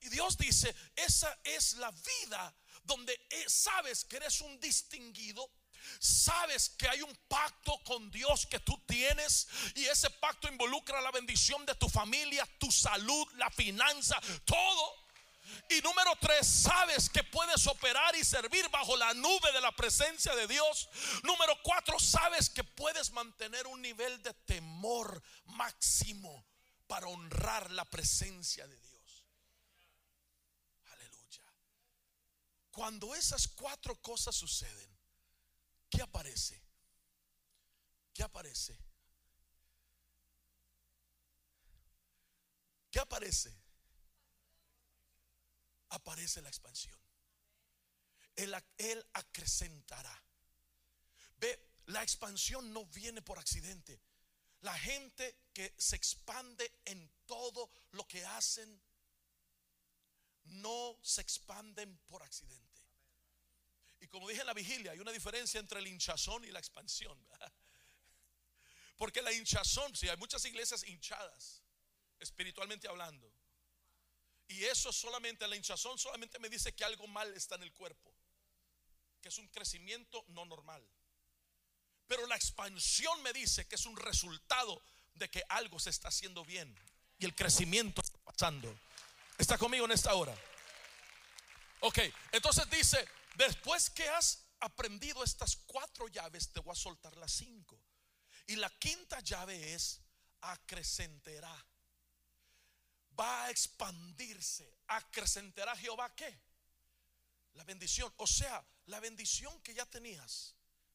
Y Dios dice, esa es la vida donde eh, sabes que eres un distinguido, Sabes que hay un pacto con Dios que tú tienes y ese pacto involucra la bendición de tu familia, tu salud, la finanza, todo. Y número tres, sabes que puedes operar y servir bajo la nube de la presencia de Dios. Número cuatro, sabes que puedes mantener un nivel de temor máximo para honrar la presencia de Dios. Aleluya. Cuando esas cuatro cosas suceden, ¿qué aparece? ¿Qué aparece? ¿Qué aparece? Aparece la expansión. Él, acrecentará. Ve, la expansión no viene por accidente. La gente que se expande en todo lo que hacen no se expanden por accidente. Y como dije en la vigilia, hay una diferencia entre el hinchazón y la expansión. Porque la hinchazón, si hay muchas iglesias hinchadas, espiritualmente hablando. Y eso solamente, la hinchazón solamente me dice que algo mal está en el cuerpo. Que es un crecimiento no normal. Pero la expansión me dice que es un resultado de que algo se está haciendo bien. Y el crecimiento está pasando. ¿Está conmigo en esta hora? Ok, entonces dice, después que has aprendido estas cuatro llaves, te voy a soltar las cinco. Y la quinta llave es acrecentará. Va a expandirse. Acrecentará Jehová qué? La bendición. O sea, la bendición que ya tenías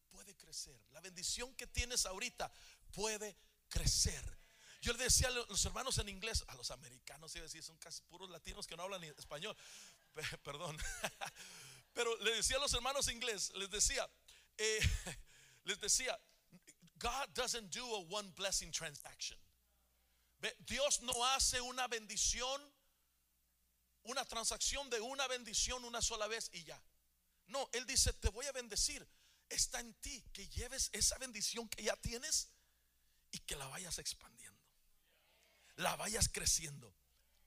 puede crecer. La bendición que tienes ahorita puede crecer. Yo le decía a los hermanos en inglés, a los americanos, iba a decir, son casi puros latinos que no hablan español. (laughs) Perdón. (laughs) Pero le decía a los hermanos inglés, les decía, eh, (laughs) les decía, God doesn't do a one blessing transaction. Dios no hace una bendición, una transacción de una bendición una sola vez y ya. No, Él dice, te voy a bendecir. Está en ti que lleves esa bendición que ya tienes y que la vayas expandiendo. La vayas creciendo.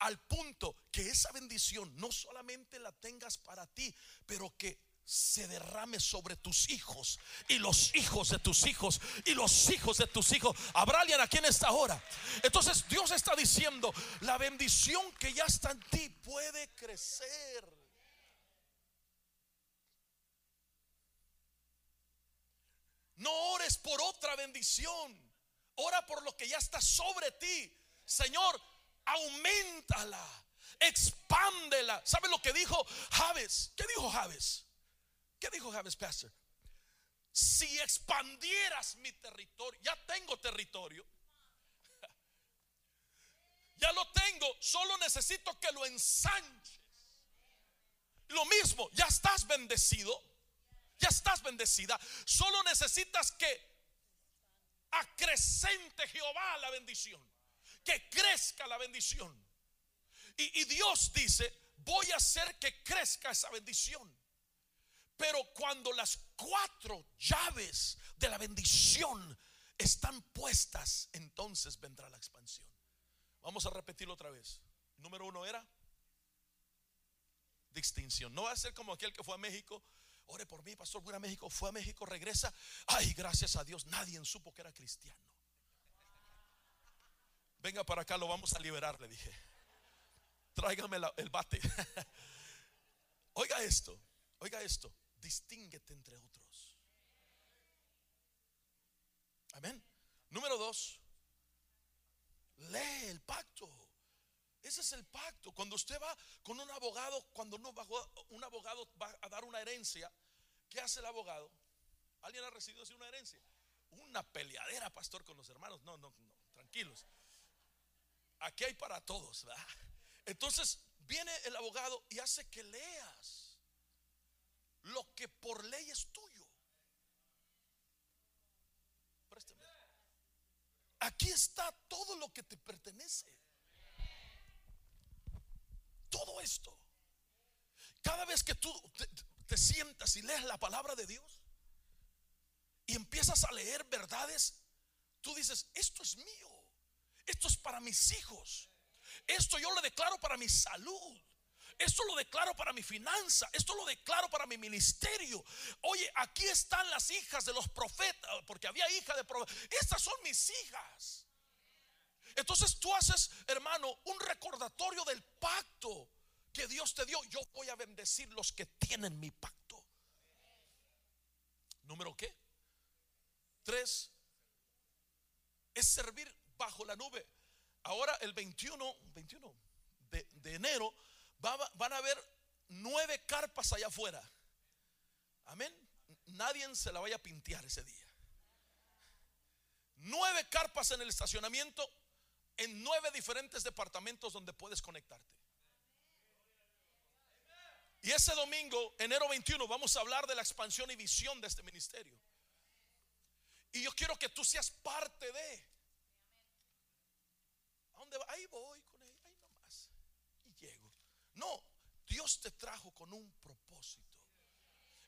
Al punto que esa bendición no solamente la tengas para ti, pero que se derrame sobre tus hijos y los hijos de tus hijos y los hijos de tus hijos. Habrá alguien aquí en esta hora. Entonces Dios está diciendo, la bendición que ya está en ti puede crecer. No ores por otra bendición. Ora por lo que ya está sobre ti. Señor, aumentala, expándela. ¿Sabe lo que dijo Javes? ¿Qué dijo Javes? ¿Qué dijo Javes Pastor? Si expandieras mi territorio, ya tengo territorio. (laughs) Ya lo tengo, solo necesito que lo ensanches. Lo mismo, ya estás bendecido. Ya estás bendecida. Solo necesitas que acrecente Jehová la bendición. Que crezca la bendición. Y Dios dice, voy a hacer que crezca esa bendición. Pero cuando las cuatro llaves de la bendición están puestas, entonces vendrá la expansión. Vamos a repetirlo otra vez. Número uno era distinción. No va a ser como aquel que fue a México. Ore por mí, pastor. Voy a México. Fue a México, regresa. Ay, gracias a Dios. Nadie supo que era cristiano. Venga para acá, lo vamos a liberar, le dije. Tráigame el bate. (laughs) Oiga esto, oiga esto distínguete entre otros. Amén. Número dos, lee el pacto. Ese es el pacto. Cuando usted va con un abogado, cuando no un abogado va a dar una herencia, ¿qué hace el abogado? ¿Alguien ha recibido así una herencia? Una peleadera, pastor, con los hermanos. No, no, no, tranquilos. Aquí hay para todos. Entonces viene el abogado y hace que leas lo que por ley es tuyo. Aquí está todo lo que te pertenece. Todo esto. Cada vez que tú te, te sientas y lees la palabra de Dios y empiezas a leer verdades, tú dices, esto es mío. Esto es para mis hijos. Esto yo lo declaro para mi salud. Esto lo declaro para mi finanza. Esto lo declaro para mi ministerio. Oye, aquí están las hijas de los profetas. Porque había hija de profetas. Estas son mis hijas. Entonces tú haces, hermano, un recordatorio del pacto que Dios te dio. Yo voy a bendecir los que tienen mi pacto. Número qué? Tres. Es servir bajo la nube. Ahora el 21, 21 de, de enero van a haber nueve carpas allá afuera. Amén. Nadie se la vaya a pintear ese día. Nueve carpas en el estacionamiento en nueve diferentes departamentos donde puedes conectarte. Y ese domingo, enero 21, vamos a hablar de la expansión y visión de este ministerio. Y yo quiero que tú seas parte de. ¿A dónde va? Ahí voy. No, Dios te trajo con un propósito.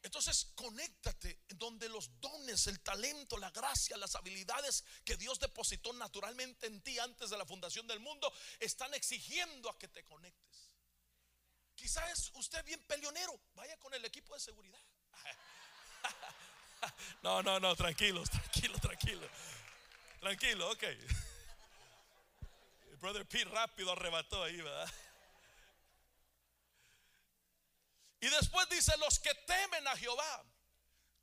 Entonces, conéctate donde los dones, el talento, la gracia, las habilidades que Dios depositó naturalmente en ti antes de la fundación del mundo están exigiendo a que te conectes. Quizás es usted bien peleonero, vaya con el equipo de seguridad. (laughs) No, no, no, tranquilos, tranquilo, tranquilo. Tranquilo, ok. (laughs) Brother Pete rápido arrebató ahí, ¿verdad? Y después dice, los que temen a Jehová,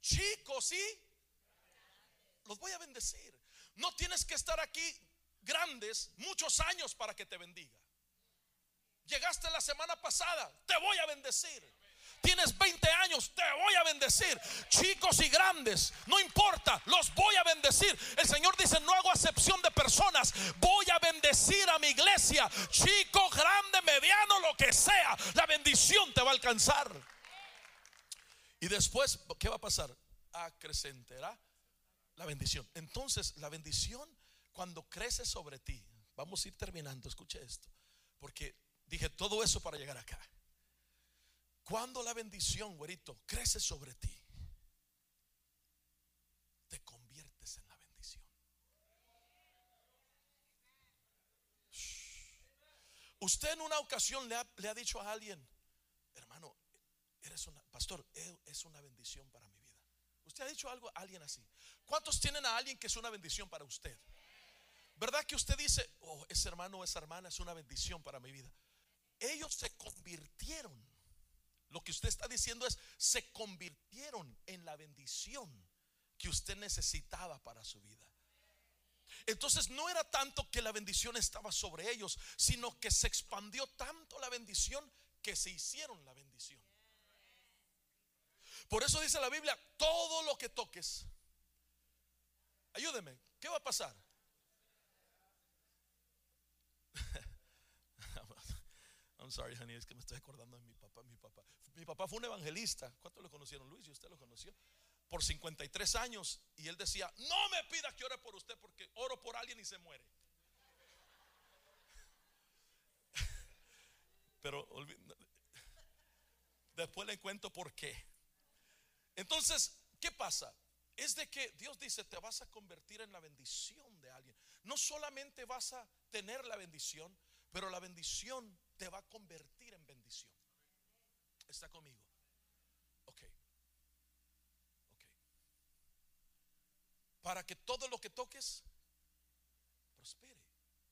chicos, sí, los voy a bendecir. No tienes que estar aquí grandes muchos años para que te bendiga. Llegaste la semana pasada, te voy a bendecir. Tienes 20 años, te voy a bendecir. Chicos y grandes, no importa, los voy a bendecir. El Señor dice, no hago acepción de personas. Voy a bendecir a mi iglesia. Chico, grande, mediano, lo que sea. La bendición te va a alcanzar. Y después, ¿qué va a pasar? Acrecentará la bendición. Entonces, la bendición cuando crece sobre ti. Vamos a ir terminando, escuche esto. Porque dije todo eso para llegar acá. Cuando la bendición, güerito, crece sobre ti, te conviertes en la bendición. Usted en una ocasión le ha, dicho a alguien, hermano, eres una, pastor, es una bendición para mi vida. Usted ha dicho algo a alguien así. ¿Cuántos tienen a alguien que es una bendición para usted? ¿Verdad que usted dice, oh, ese hermano o esa hermana es una bendición para mi vida? Ellos se convirtieron lo que usted está diciendo es, se convirtieron en la bendición que usted necesitaba para su vida. Entonces no era tanto que la bendición estaba sobre ellos, sino que se expandió tanto la bendición que se hicieron la bendición. Por eso dice la Biblia, todo lo que toques, ayúdeme, ¿qué va a pasar? (laughs) I'm sorry, honey, es que me estoy acordando de mi papá, mi papá. Mi papá fue un evangelista. ¿Cuántos lo conocieron, Luis? ¿Y usted lo conoció? Por 53 años. Y él decía, no me pida que ore por usted porque oro por alguien y se muere. (laughs) Pero después le cuento por qué. Entonces, ¿qué pasa? Es de que Dios dice, te vas a convertir en la bendición de alguien. No solamente vas a tener la bendición, pero la bendición te va a convertir en bendición. ¿Está conmigo? Ok. Ok. Para que todo lo que toques prospere,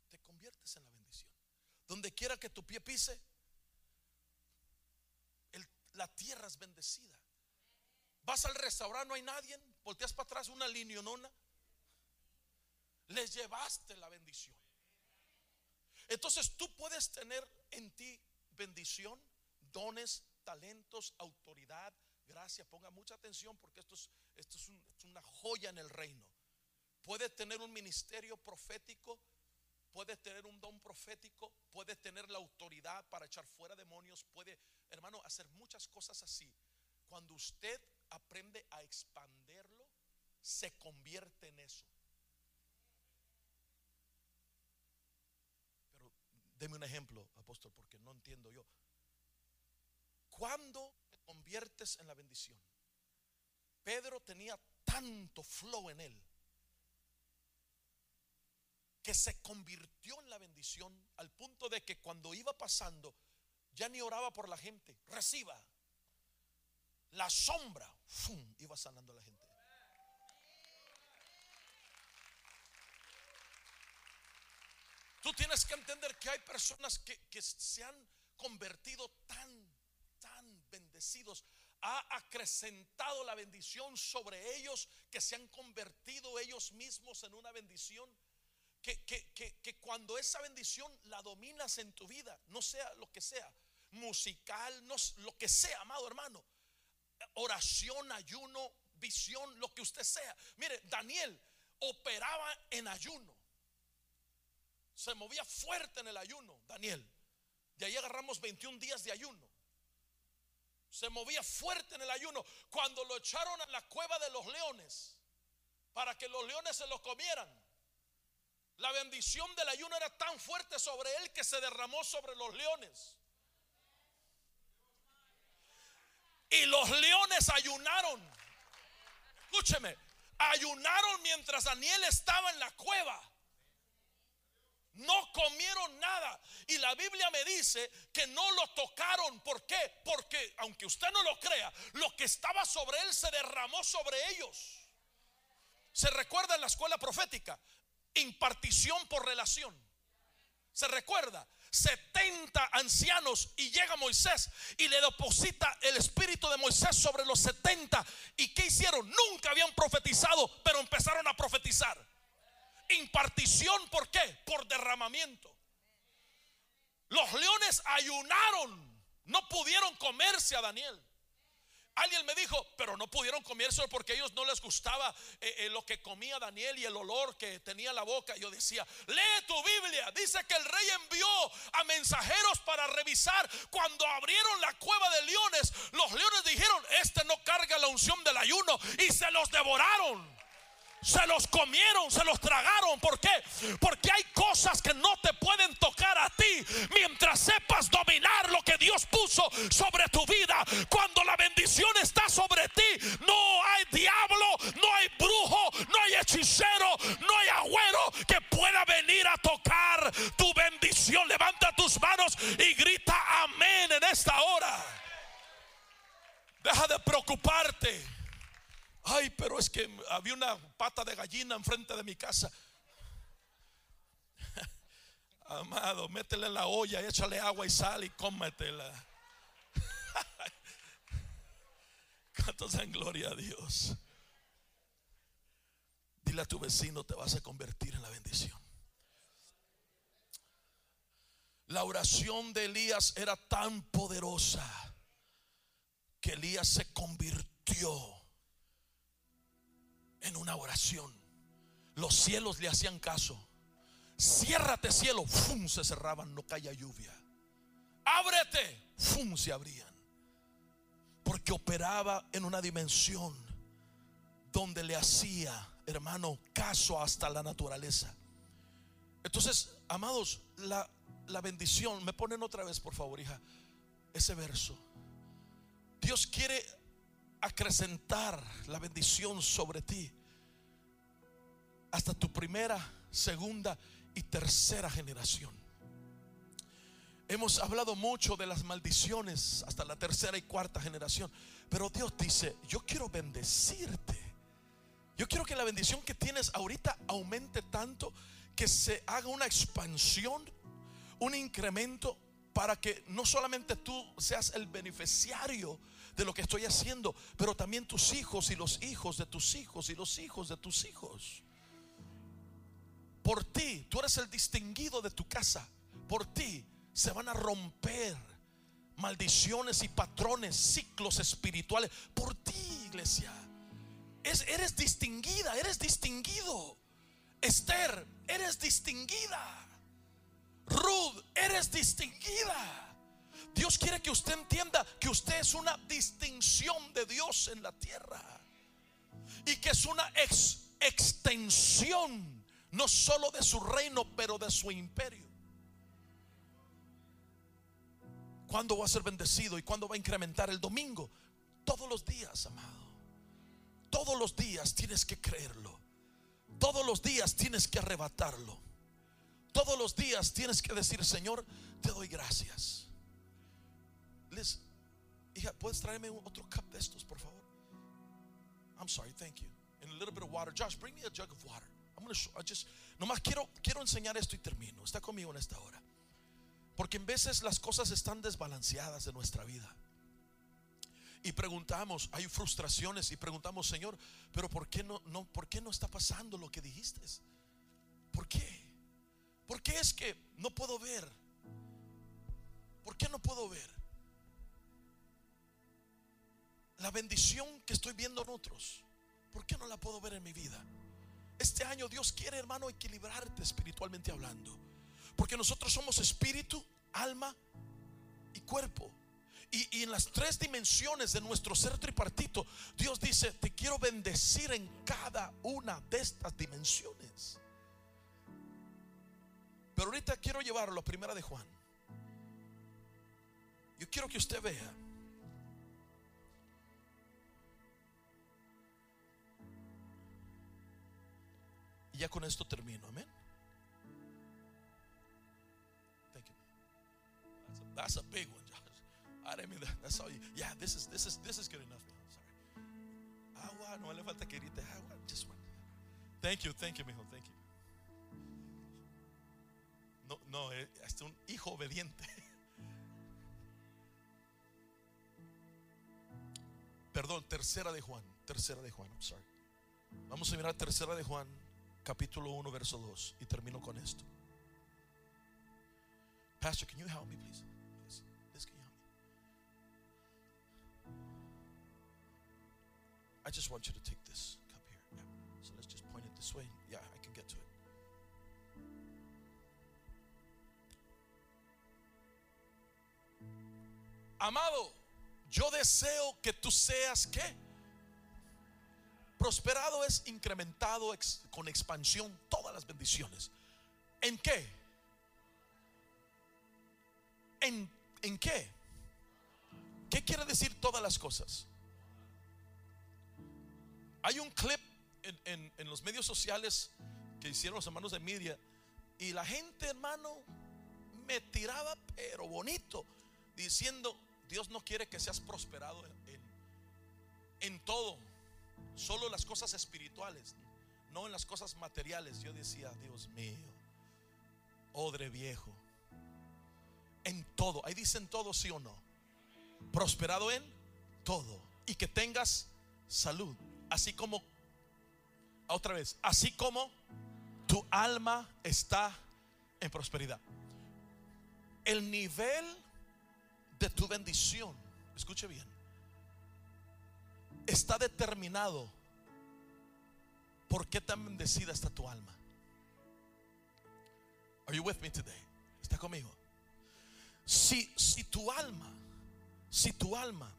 te conviertes en la bendición. Donde quiera que tu pie pise, la tierra es bendecida. Vas al restaurante, no hay nadie, volteas para atrás una linionona, les llevaste la bendición. Entonces tú puedes tener en ti bendición, dones, talentos, autoridad, gracia. Ponga mucha atención porque esto es, esto es, una joya en el reino. Puedes tener un ministerio profético, puedes tener un don profético, puedes tener la autoridad para echar fuera demonios, puede, hermano, hacer muchas cosas así. Cuando usted aprende a expanderlo, se convierte en eso. Deme un ejemplo, apóstol, porque no entiendo yo. ¿Cuándo te conviertes en la bendición? Pedro tenía tanto flow en él que se convirtió en la bendición al punto de que cuando iba pasando ya ni oraba por la gente, reciba la sombra, iba sanando a la gente. Tú tienes que entender que hay personas que, se han convertido tan, tan bendecidos. Ha acrecentado la bendición sobre ellos que se han convertido ellos mismos en una bendición. Que, que, cuando esa bendición la dominas en tu vida, no sea lo que sea, musical, no, lo que sea, amado hermano, oración, ayuno, visión, lo que usted sea. Mire, Daniel operaba en ayuno se movía fuerte en el ayuno, Daniel. De ahí agarramos 21 días de ayuno. Se movía fuerte en el ayuno. Cuando lo echaron a la cueva de los leones, para que los leones se lo comieran, la bendición del ayuno era tan fuerte sobre él que se derramó sobre los leones. Y los leones ayunaron. Escúcheme, ayunaron mientras Daniel estaba en la cueva. No comieron nada. Y la Biblia me dice que no lo tocaron. ¿Por qué? Porque, aunque usted no lo crea, lo que estaba sobre él se derramó sobre ellos. Se recuerda en la escuela profética, impartición por relación. Se recuerda, 70 ancianos y llega Moisés y le deposita el espíritu de Moisés sobre los 70. ¿Y qué hicieron? Nunca habían profetizado, pero empezaron a profetizar. Impartición, ¿por qué? Por derramamiento. Los leones ayunaron, no pudieron comerse a Daniel. Alguien me dijo, pero no pudieron comerse porque a ellos no les gustaba eh, eh, lo que comía Daniel y el olor que tenía la boca. Yo decía, lee tu Biblia. Dice que el rey envió a mensajeros para revisar. Cuando abrieron la cueva de leones, los leones dijeron, este no carga la unción del ayuno y se los devoraron. Se los comieron, se los tragaron. ¿Por qué? Porque hay cosas que no te pueden tocar a ti mientras sepas dominar lo que Dios puso sobre tu vida. Cuando la bendición está sobre ti, no hay diablo, no hay brujo, no hay hechicero, no hay agüero que pueda venir a tocar tu bendición. Levanta tus manos y grita amén en esta hora. Deja de preocuparte. Ay, pero es que había una pata de gallina enfrente de mi casa. (laughs) Amado, métele en la olla, échale agua y sal y cómetela. (laughs) ¿Cuántos en gloria a Dios? Dile a tu vecino, te vas a convertir en la bendición. La oración de Elías era tan poderosa que Elías se convirtió en una oración. Los cielos le hacían caso. Ciérrate cielo, ¡fum! se cerraban, no caía lluvia. Ábrete, ¡fum! se abrían. Porque operaba en una dimensión donde le hacía, hermano, caso hasta la naturaleza. Entonces, amados, la, la bendición, me ponen otra vez, por favor, hija, ese verso. Dios quiere acrecentar la bendición sobre ti hasta tu primera, segunda y tercera generación. Hemos hablado mucho de las maldiciones hasta la tercera y cuarta generación, pero Dios dice, yo quiero bendecirte. Yo quiero que la bendición que tienes ahorita aumente tanto que se haga una expansión, un incremento para que no solamente tú seas el beneficiario de lo que estoy haciendo, pero también tus hijos y los hijos de tus hijos y los hijos de tus hijos. Por ti, tú eres el distinguido de tu casa. Por ti se van a romper maldiciones y patrones, ciclos espirituales. Por ti, iglesia. eres distinguida, eres distinguido. Esther, eres distinguida. Ruth, eres distinguida. Dios quiere que usted entienda que usted es una distinción de Dios en la tierra. Y que es una extensión no solo de su reino, pero de su imperio. ¿Cuándo va a ser bendecido y cuándo va a incrementar el domingo? Todos los días, amado. Todos los días tienes que creerlo. Todos los días tienes que arrebatarlo. Todos los días tienes que decir, Señor, te doy gracias. Hija, ¿puedes traerme otro cup de estos, por favor? I'm sorry, thank you. And a little bit of water. Josh, bring me a jug of water. I'm gonna show, I just, nomás quiero, quiero enseñar esto y termino. Está conmigo en esta hora. Porque en veces las cosas están desbalanceadas en nuestra vida. Y preguntamos, hay frustraciones y preguntamos, Señor, pero ¿por qué no, no, ¿por qué no está pasando lo que dijiste? ¿Por qué? ¿Por qué es que no puedo ver? ¿Por qué no puedo ver? La bendición que estoy viendo en otros, ¿por qué no la puedo ver en mi vida? Este año Dios quiere, hermano, equilibrarte espiritualmente hablando. Porque nosotros somos espíritu, alma y cuerpo. Y, en las tres dimensiones de nuestro ser tripartito, Dios dice, te quiero bendecir en cada una de estas dimensiones. Pero ahorita quiero llevarlo a primera de Juan. Yo quiero que usted vea Ya con esto termino, amén. Thank you. That's a, big one, Josh. I didn't mean that. That's all you. Yeah, this is this is this is good enough. Sorry. Agua, no le falta agua. Just one. Thank you, thank you, mijo. Thank you. No, no, eh, hasta un hijo obediente. (laughs) Perdón, tercera de Juan. Tercera de Juan, I'm sorry. Vamos a mirar tercera de Juan, capítulo 1, verso 2. Y termino con esto. Pastor, can you help me, please? Yes, can you help me? I just want you to take this cup here. Yeah. So let's just point it this way. Yeah, I can get to it. Amado, yo deseo que tú seas qué? Prosperado es incrementado con expansión todas las bendiciones. ¿En qué? ¿En, qué? ¿Qué quiere decir todas las cosas? Hay un clip en, los medios sociales que hicieron los hermanos de media y la gente, hermano, me tiraba, pero bonito, diciendo, Dios no quiere que seas prosperado en todo, solo las cosas espirituales, no en las cosas materiales. Yo decía, Dios mío, odre viejo, en todo, ahí dicen todo, sí o no, prosperado en todo y que tengas salud, así como, otra vez, así como tu alma está en prosperidad. El nivel de tu bendición, escuche bien, está determinado por qué tan bendecida está tu alma. Are you with me today? ¿Está conmigo? Si, si tu alma, si tu alma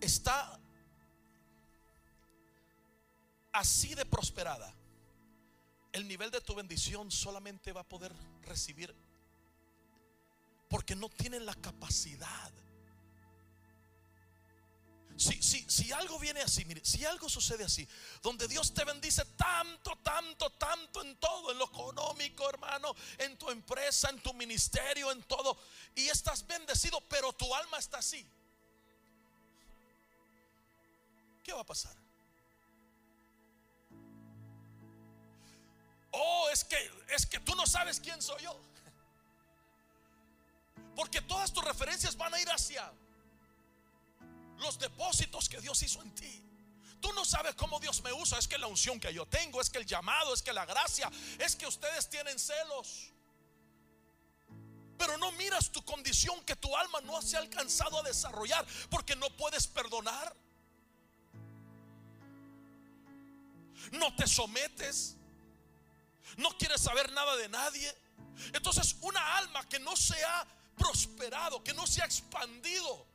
está así de prosperada, el nivel de tu bendición solamente va a poder recibir porque no tienen la capacidad. Si, si, si algo viene así, mire, si algo sucede así, donde Dios te bendice tanto, tanto, tanto en todo, en lo económico, hermano, en tu empresa, en tu ministerio, en todo, y estás bendecido, pero tu alma está así, ¿qué va a pasar? Oh, es que es que tú no sabes quién soy yo. Porque todas tus referencias van a ir hacia los depósitos que Dios hizo en ti. Tú no sabes cómo Dios me usa. Es que la unción que yo tengo, es que el llamado, es que la gracia, es que ustedes tienen celos. Pero no miras tu condición que tu alma no se ha alcanzado a desarrollar porque no puedes perdonar. No te sometes. No quieres saber nada de nadie. Entonces una alma que no se ha prosperado, que no se ha expandido,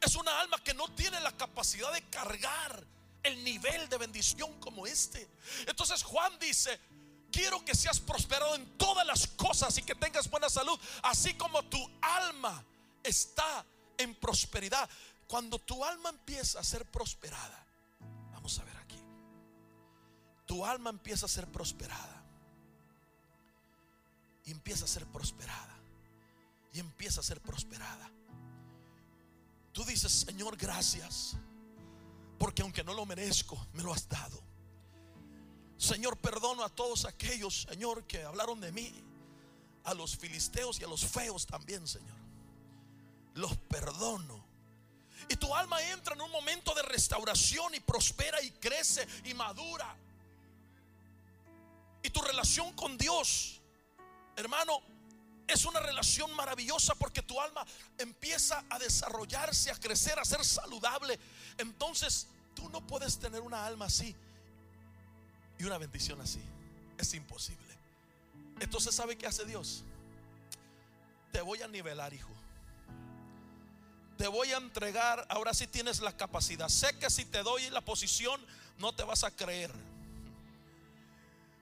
es una alma que no tiene la capacidad de cargar el nivel de bendición como este. Entonces Juan dice, quiero que seas prosperado en todas las cosas y que tengas buena salud, así como tu alma está en prosperidad. Cuando tu alma empieza a ser prosperada, vamos a ver aquí, tu alma empieza a ser prosperada y empieza a ser prosperada y empieza a ser prosperada. Tú dices, Señor, gracias, porque aunque no lo merezco, me lo has dado. Señor, perdono a todos aquellos, Señor, que hablaron de mí, a los filisteos y a los feos también, Señor. Los perdono. Y tu alma entra en un momento de restauración y prospera y crece y madura. Y tu relación con Dios, hermano, es una relación maravillosa porque tu alma empieza a desarrollarse, a crecer, a ser saludable. Entonces, tú no puedes tener una alma así y una bendición así. Es imposible. Entonces, ¿sabe qué hace Dios? Te voy a nivelar, hijo. Te voy a entregar, ahora sí tienes la capacidad. Sé que si te doy la posición, no te vas a creer.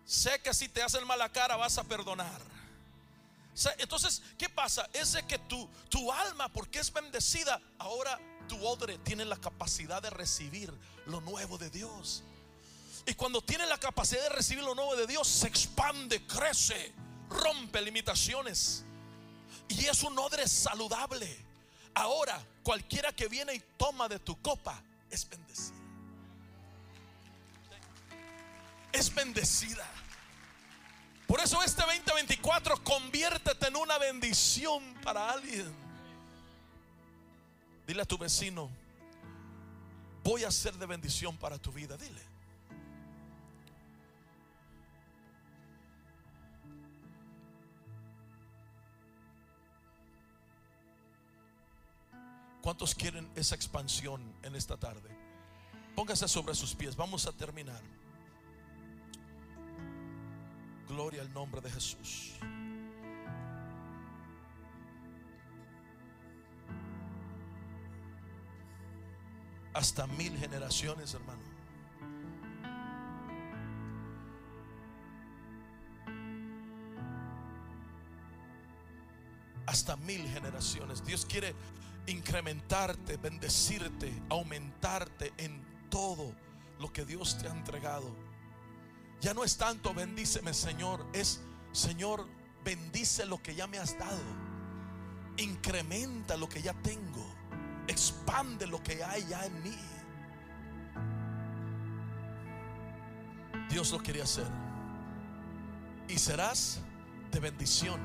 Sé que si te hacen mala cara, vas a perdonar. Entonces, ¿qué pasa? Es de que tu, tu alma, porque es bendecida, ahora tu odre tiene la capacidad de recibir lo nuevo de Dios. Y cuando tiene la capacidad de recibir lo nuevo de Dios, se expande, crece, rompe limitaciones. Y es un odre saludable. Ahora, cualquiera que viene y toma de tu copa es bendecida. Es bendecida. Por eso este 2024 conviértete en una bendición para alguien. Dile a tu vecino, voy a ser de bendición para tu vida. Dile. ¿Cuántos quieren esa expansión en esta tarde? Póngase sobre sus pies. Vamos a terminar. Gloria al nombre de Jesús. Hasta mil generaciones, hermano. Hasta mil generaciones. Dios quiere incrementarte, bendecirte, aumentarte en todo lo que Dios te ha entregado. Ya no es tanto bendíceme Señor, es Señor, bendice lo que ya me has dado. Incrementa lo que ya tengo. Expande lo que hay ya en mí. Dios lo quería hacer. Y serás de bendición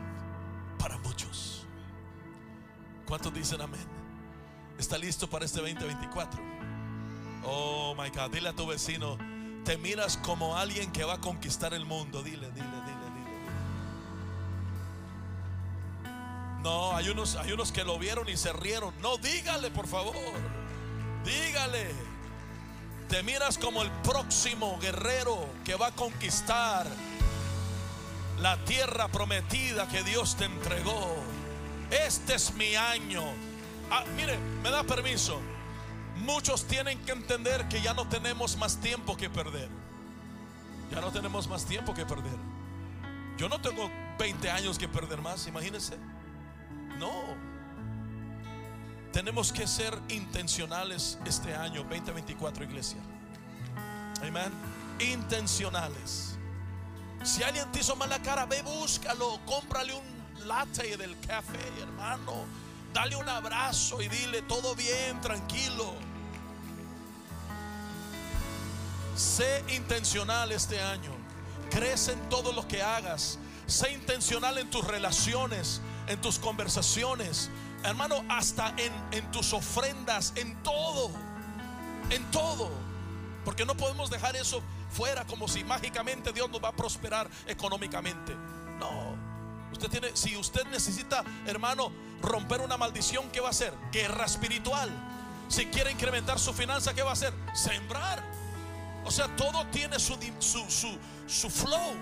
para muchos. ¿Cuántos dicen amén? ¿Está listo para este 2024? Oh my God, dile a tu vecino, te miras como alguien que va a conquistar el mundo. Dile, dile, dile, dile. No, hay unos, hay unos que lo vieron y se rieron. No, dígale, por favor. Dígale. Te miras como el próximo guerrero que va a conquistar la tierra prometida que Dios te entregó. Este es mi año. Ah, mire, me da permiso. Muchos tienen que entender que ya no tenemos más tiempo que perder. Ya no tenemos más tiempo que perder. Yo no tengo 20 años que perder más, imagínense. No. Tenemos que ser intencionales este año 2024, iglesia. Amén. Intencionales. Si alguien te hizo mala cara, ve, búscalo, cómprale un latte del café, hermano. Dale un abrazo y dile todo bien, tranquilo. Sé intencional este año. Crece en todo lo que hagas. Sé intencional en tus relaciones, en tus conversaciones. Hermano, hasta en, en tus ofrendas, en todo. En todo. Porque no podemos dejar eso fuera como si mágicamente Dios nos va a prosperar económicamente. No. Usted tiene, si usted necesita, hermano, romper una maldición, ¿qué va a hacer? Guerra espiritual. Si quiere incrementar su finanza, ¿qué va a hacer? Sembrar. O sea, todo tiene su, su, su, flow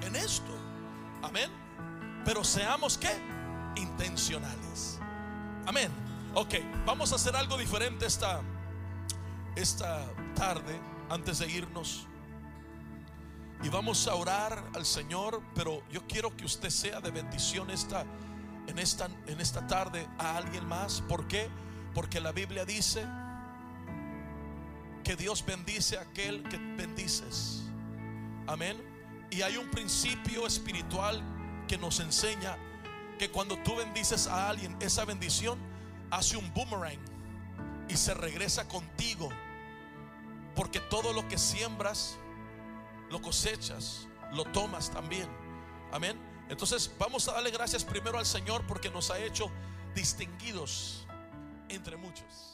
en esto. Amén. Pero seamos que intencionales. Amén. Ok, vamos a hacer algo diferente esta, esta tarde antes de irnos. Y vamos a orar al Señor, pero yo quiero que usted sea de bendición esta, en, esta, en esta tarde a alguien más. ¿Por qué? Porque la Biblia dice que Dios bendice a aquel que bendices. Amén. Y hay un principio espiritual que nos enseña que cuando tú bendices a alguien, esa bendición hace un boomerang y se regresa contigo. Porque todo lo que siembras, lo cosechas, lo tomas también. Amén. Entonces vamos a darle gracias primero al Señor porque nos ha hecho distinguidos entre muchos.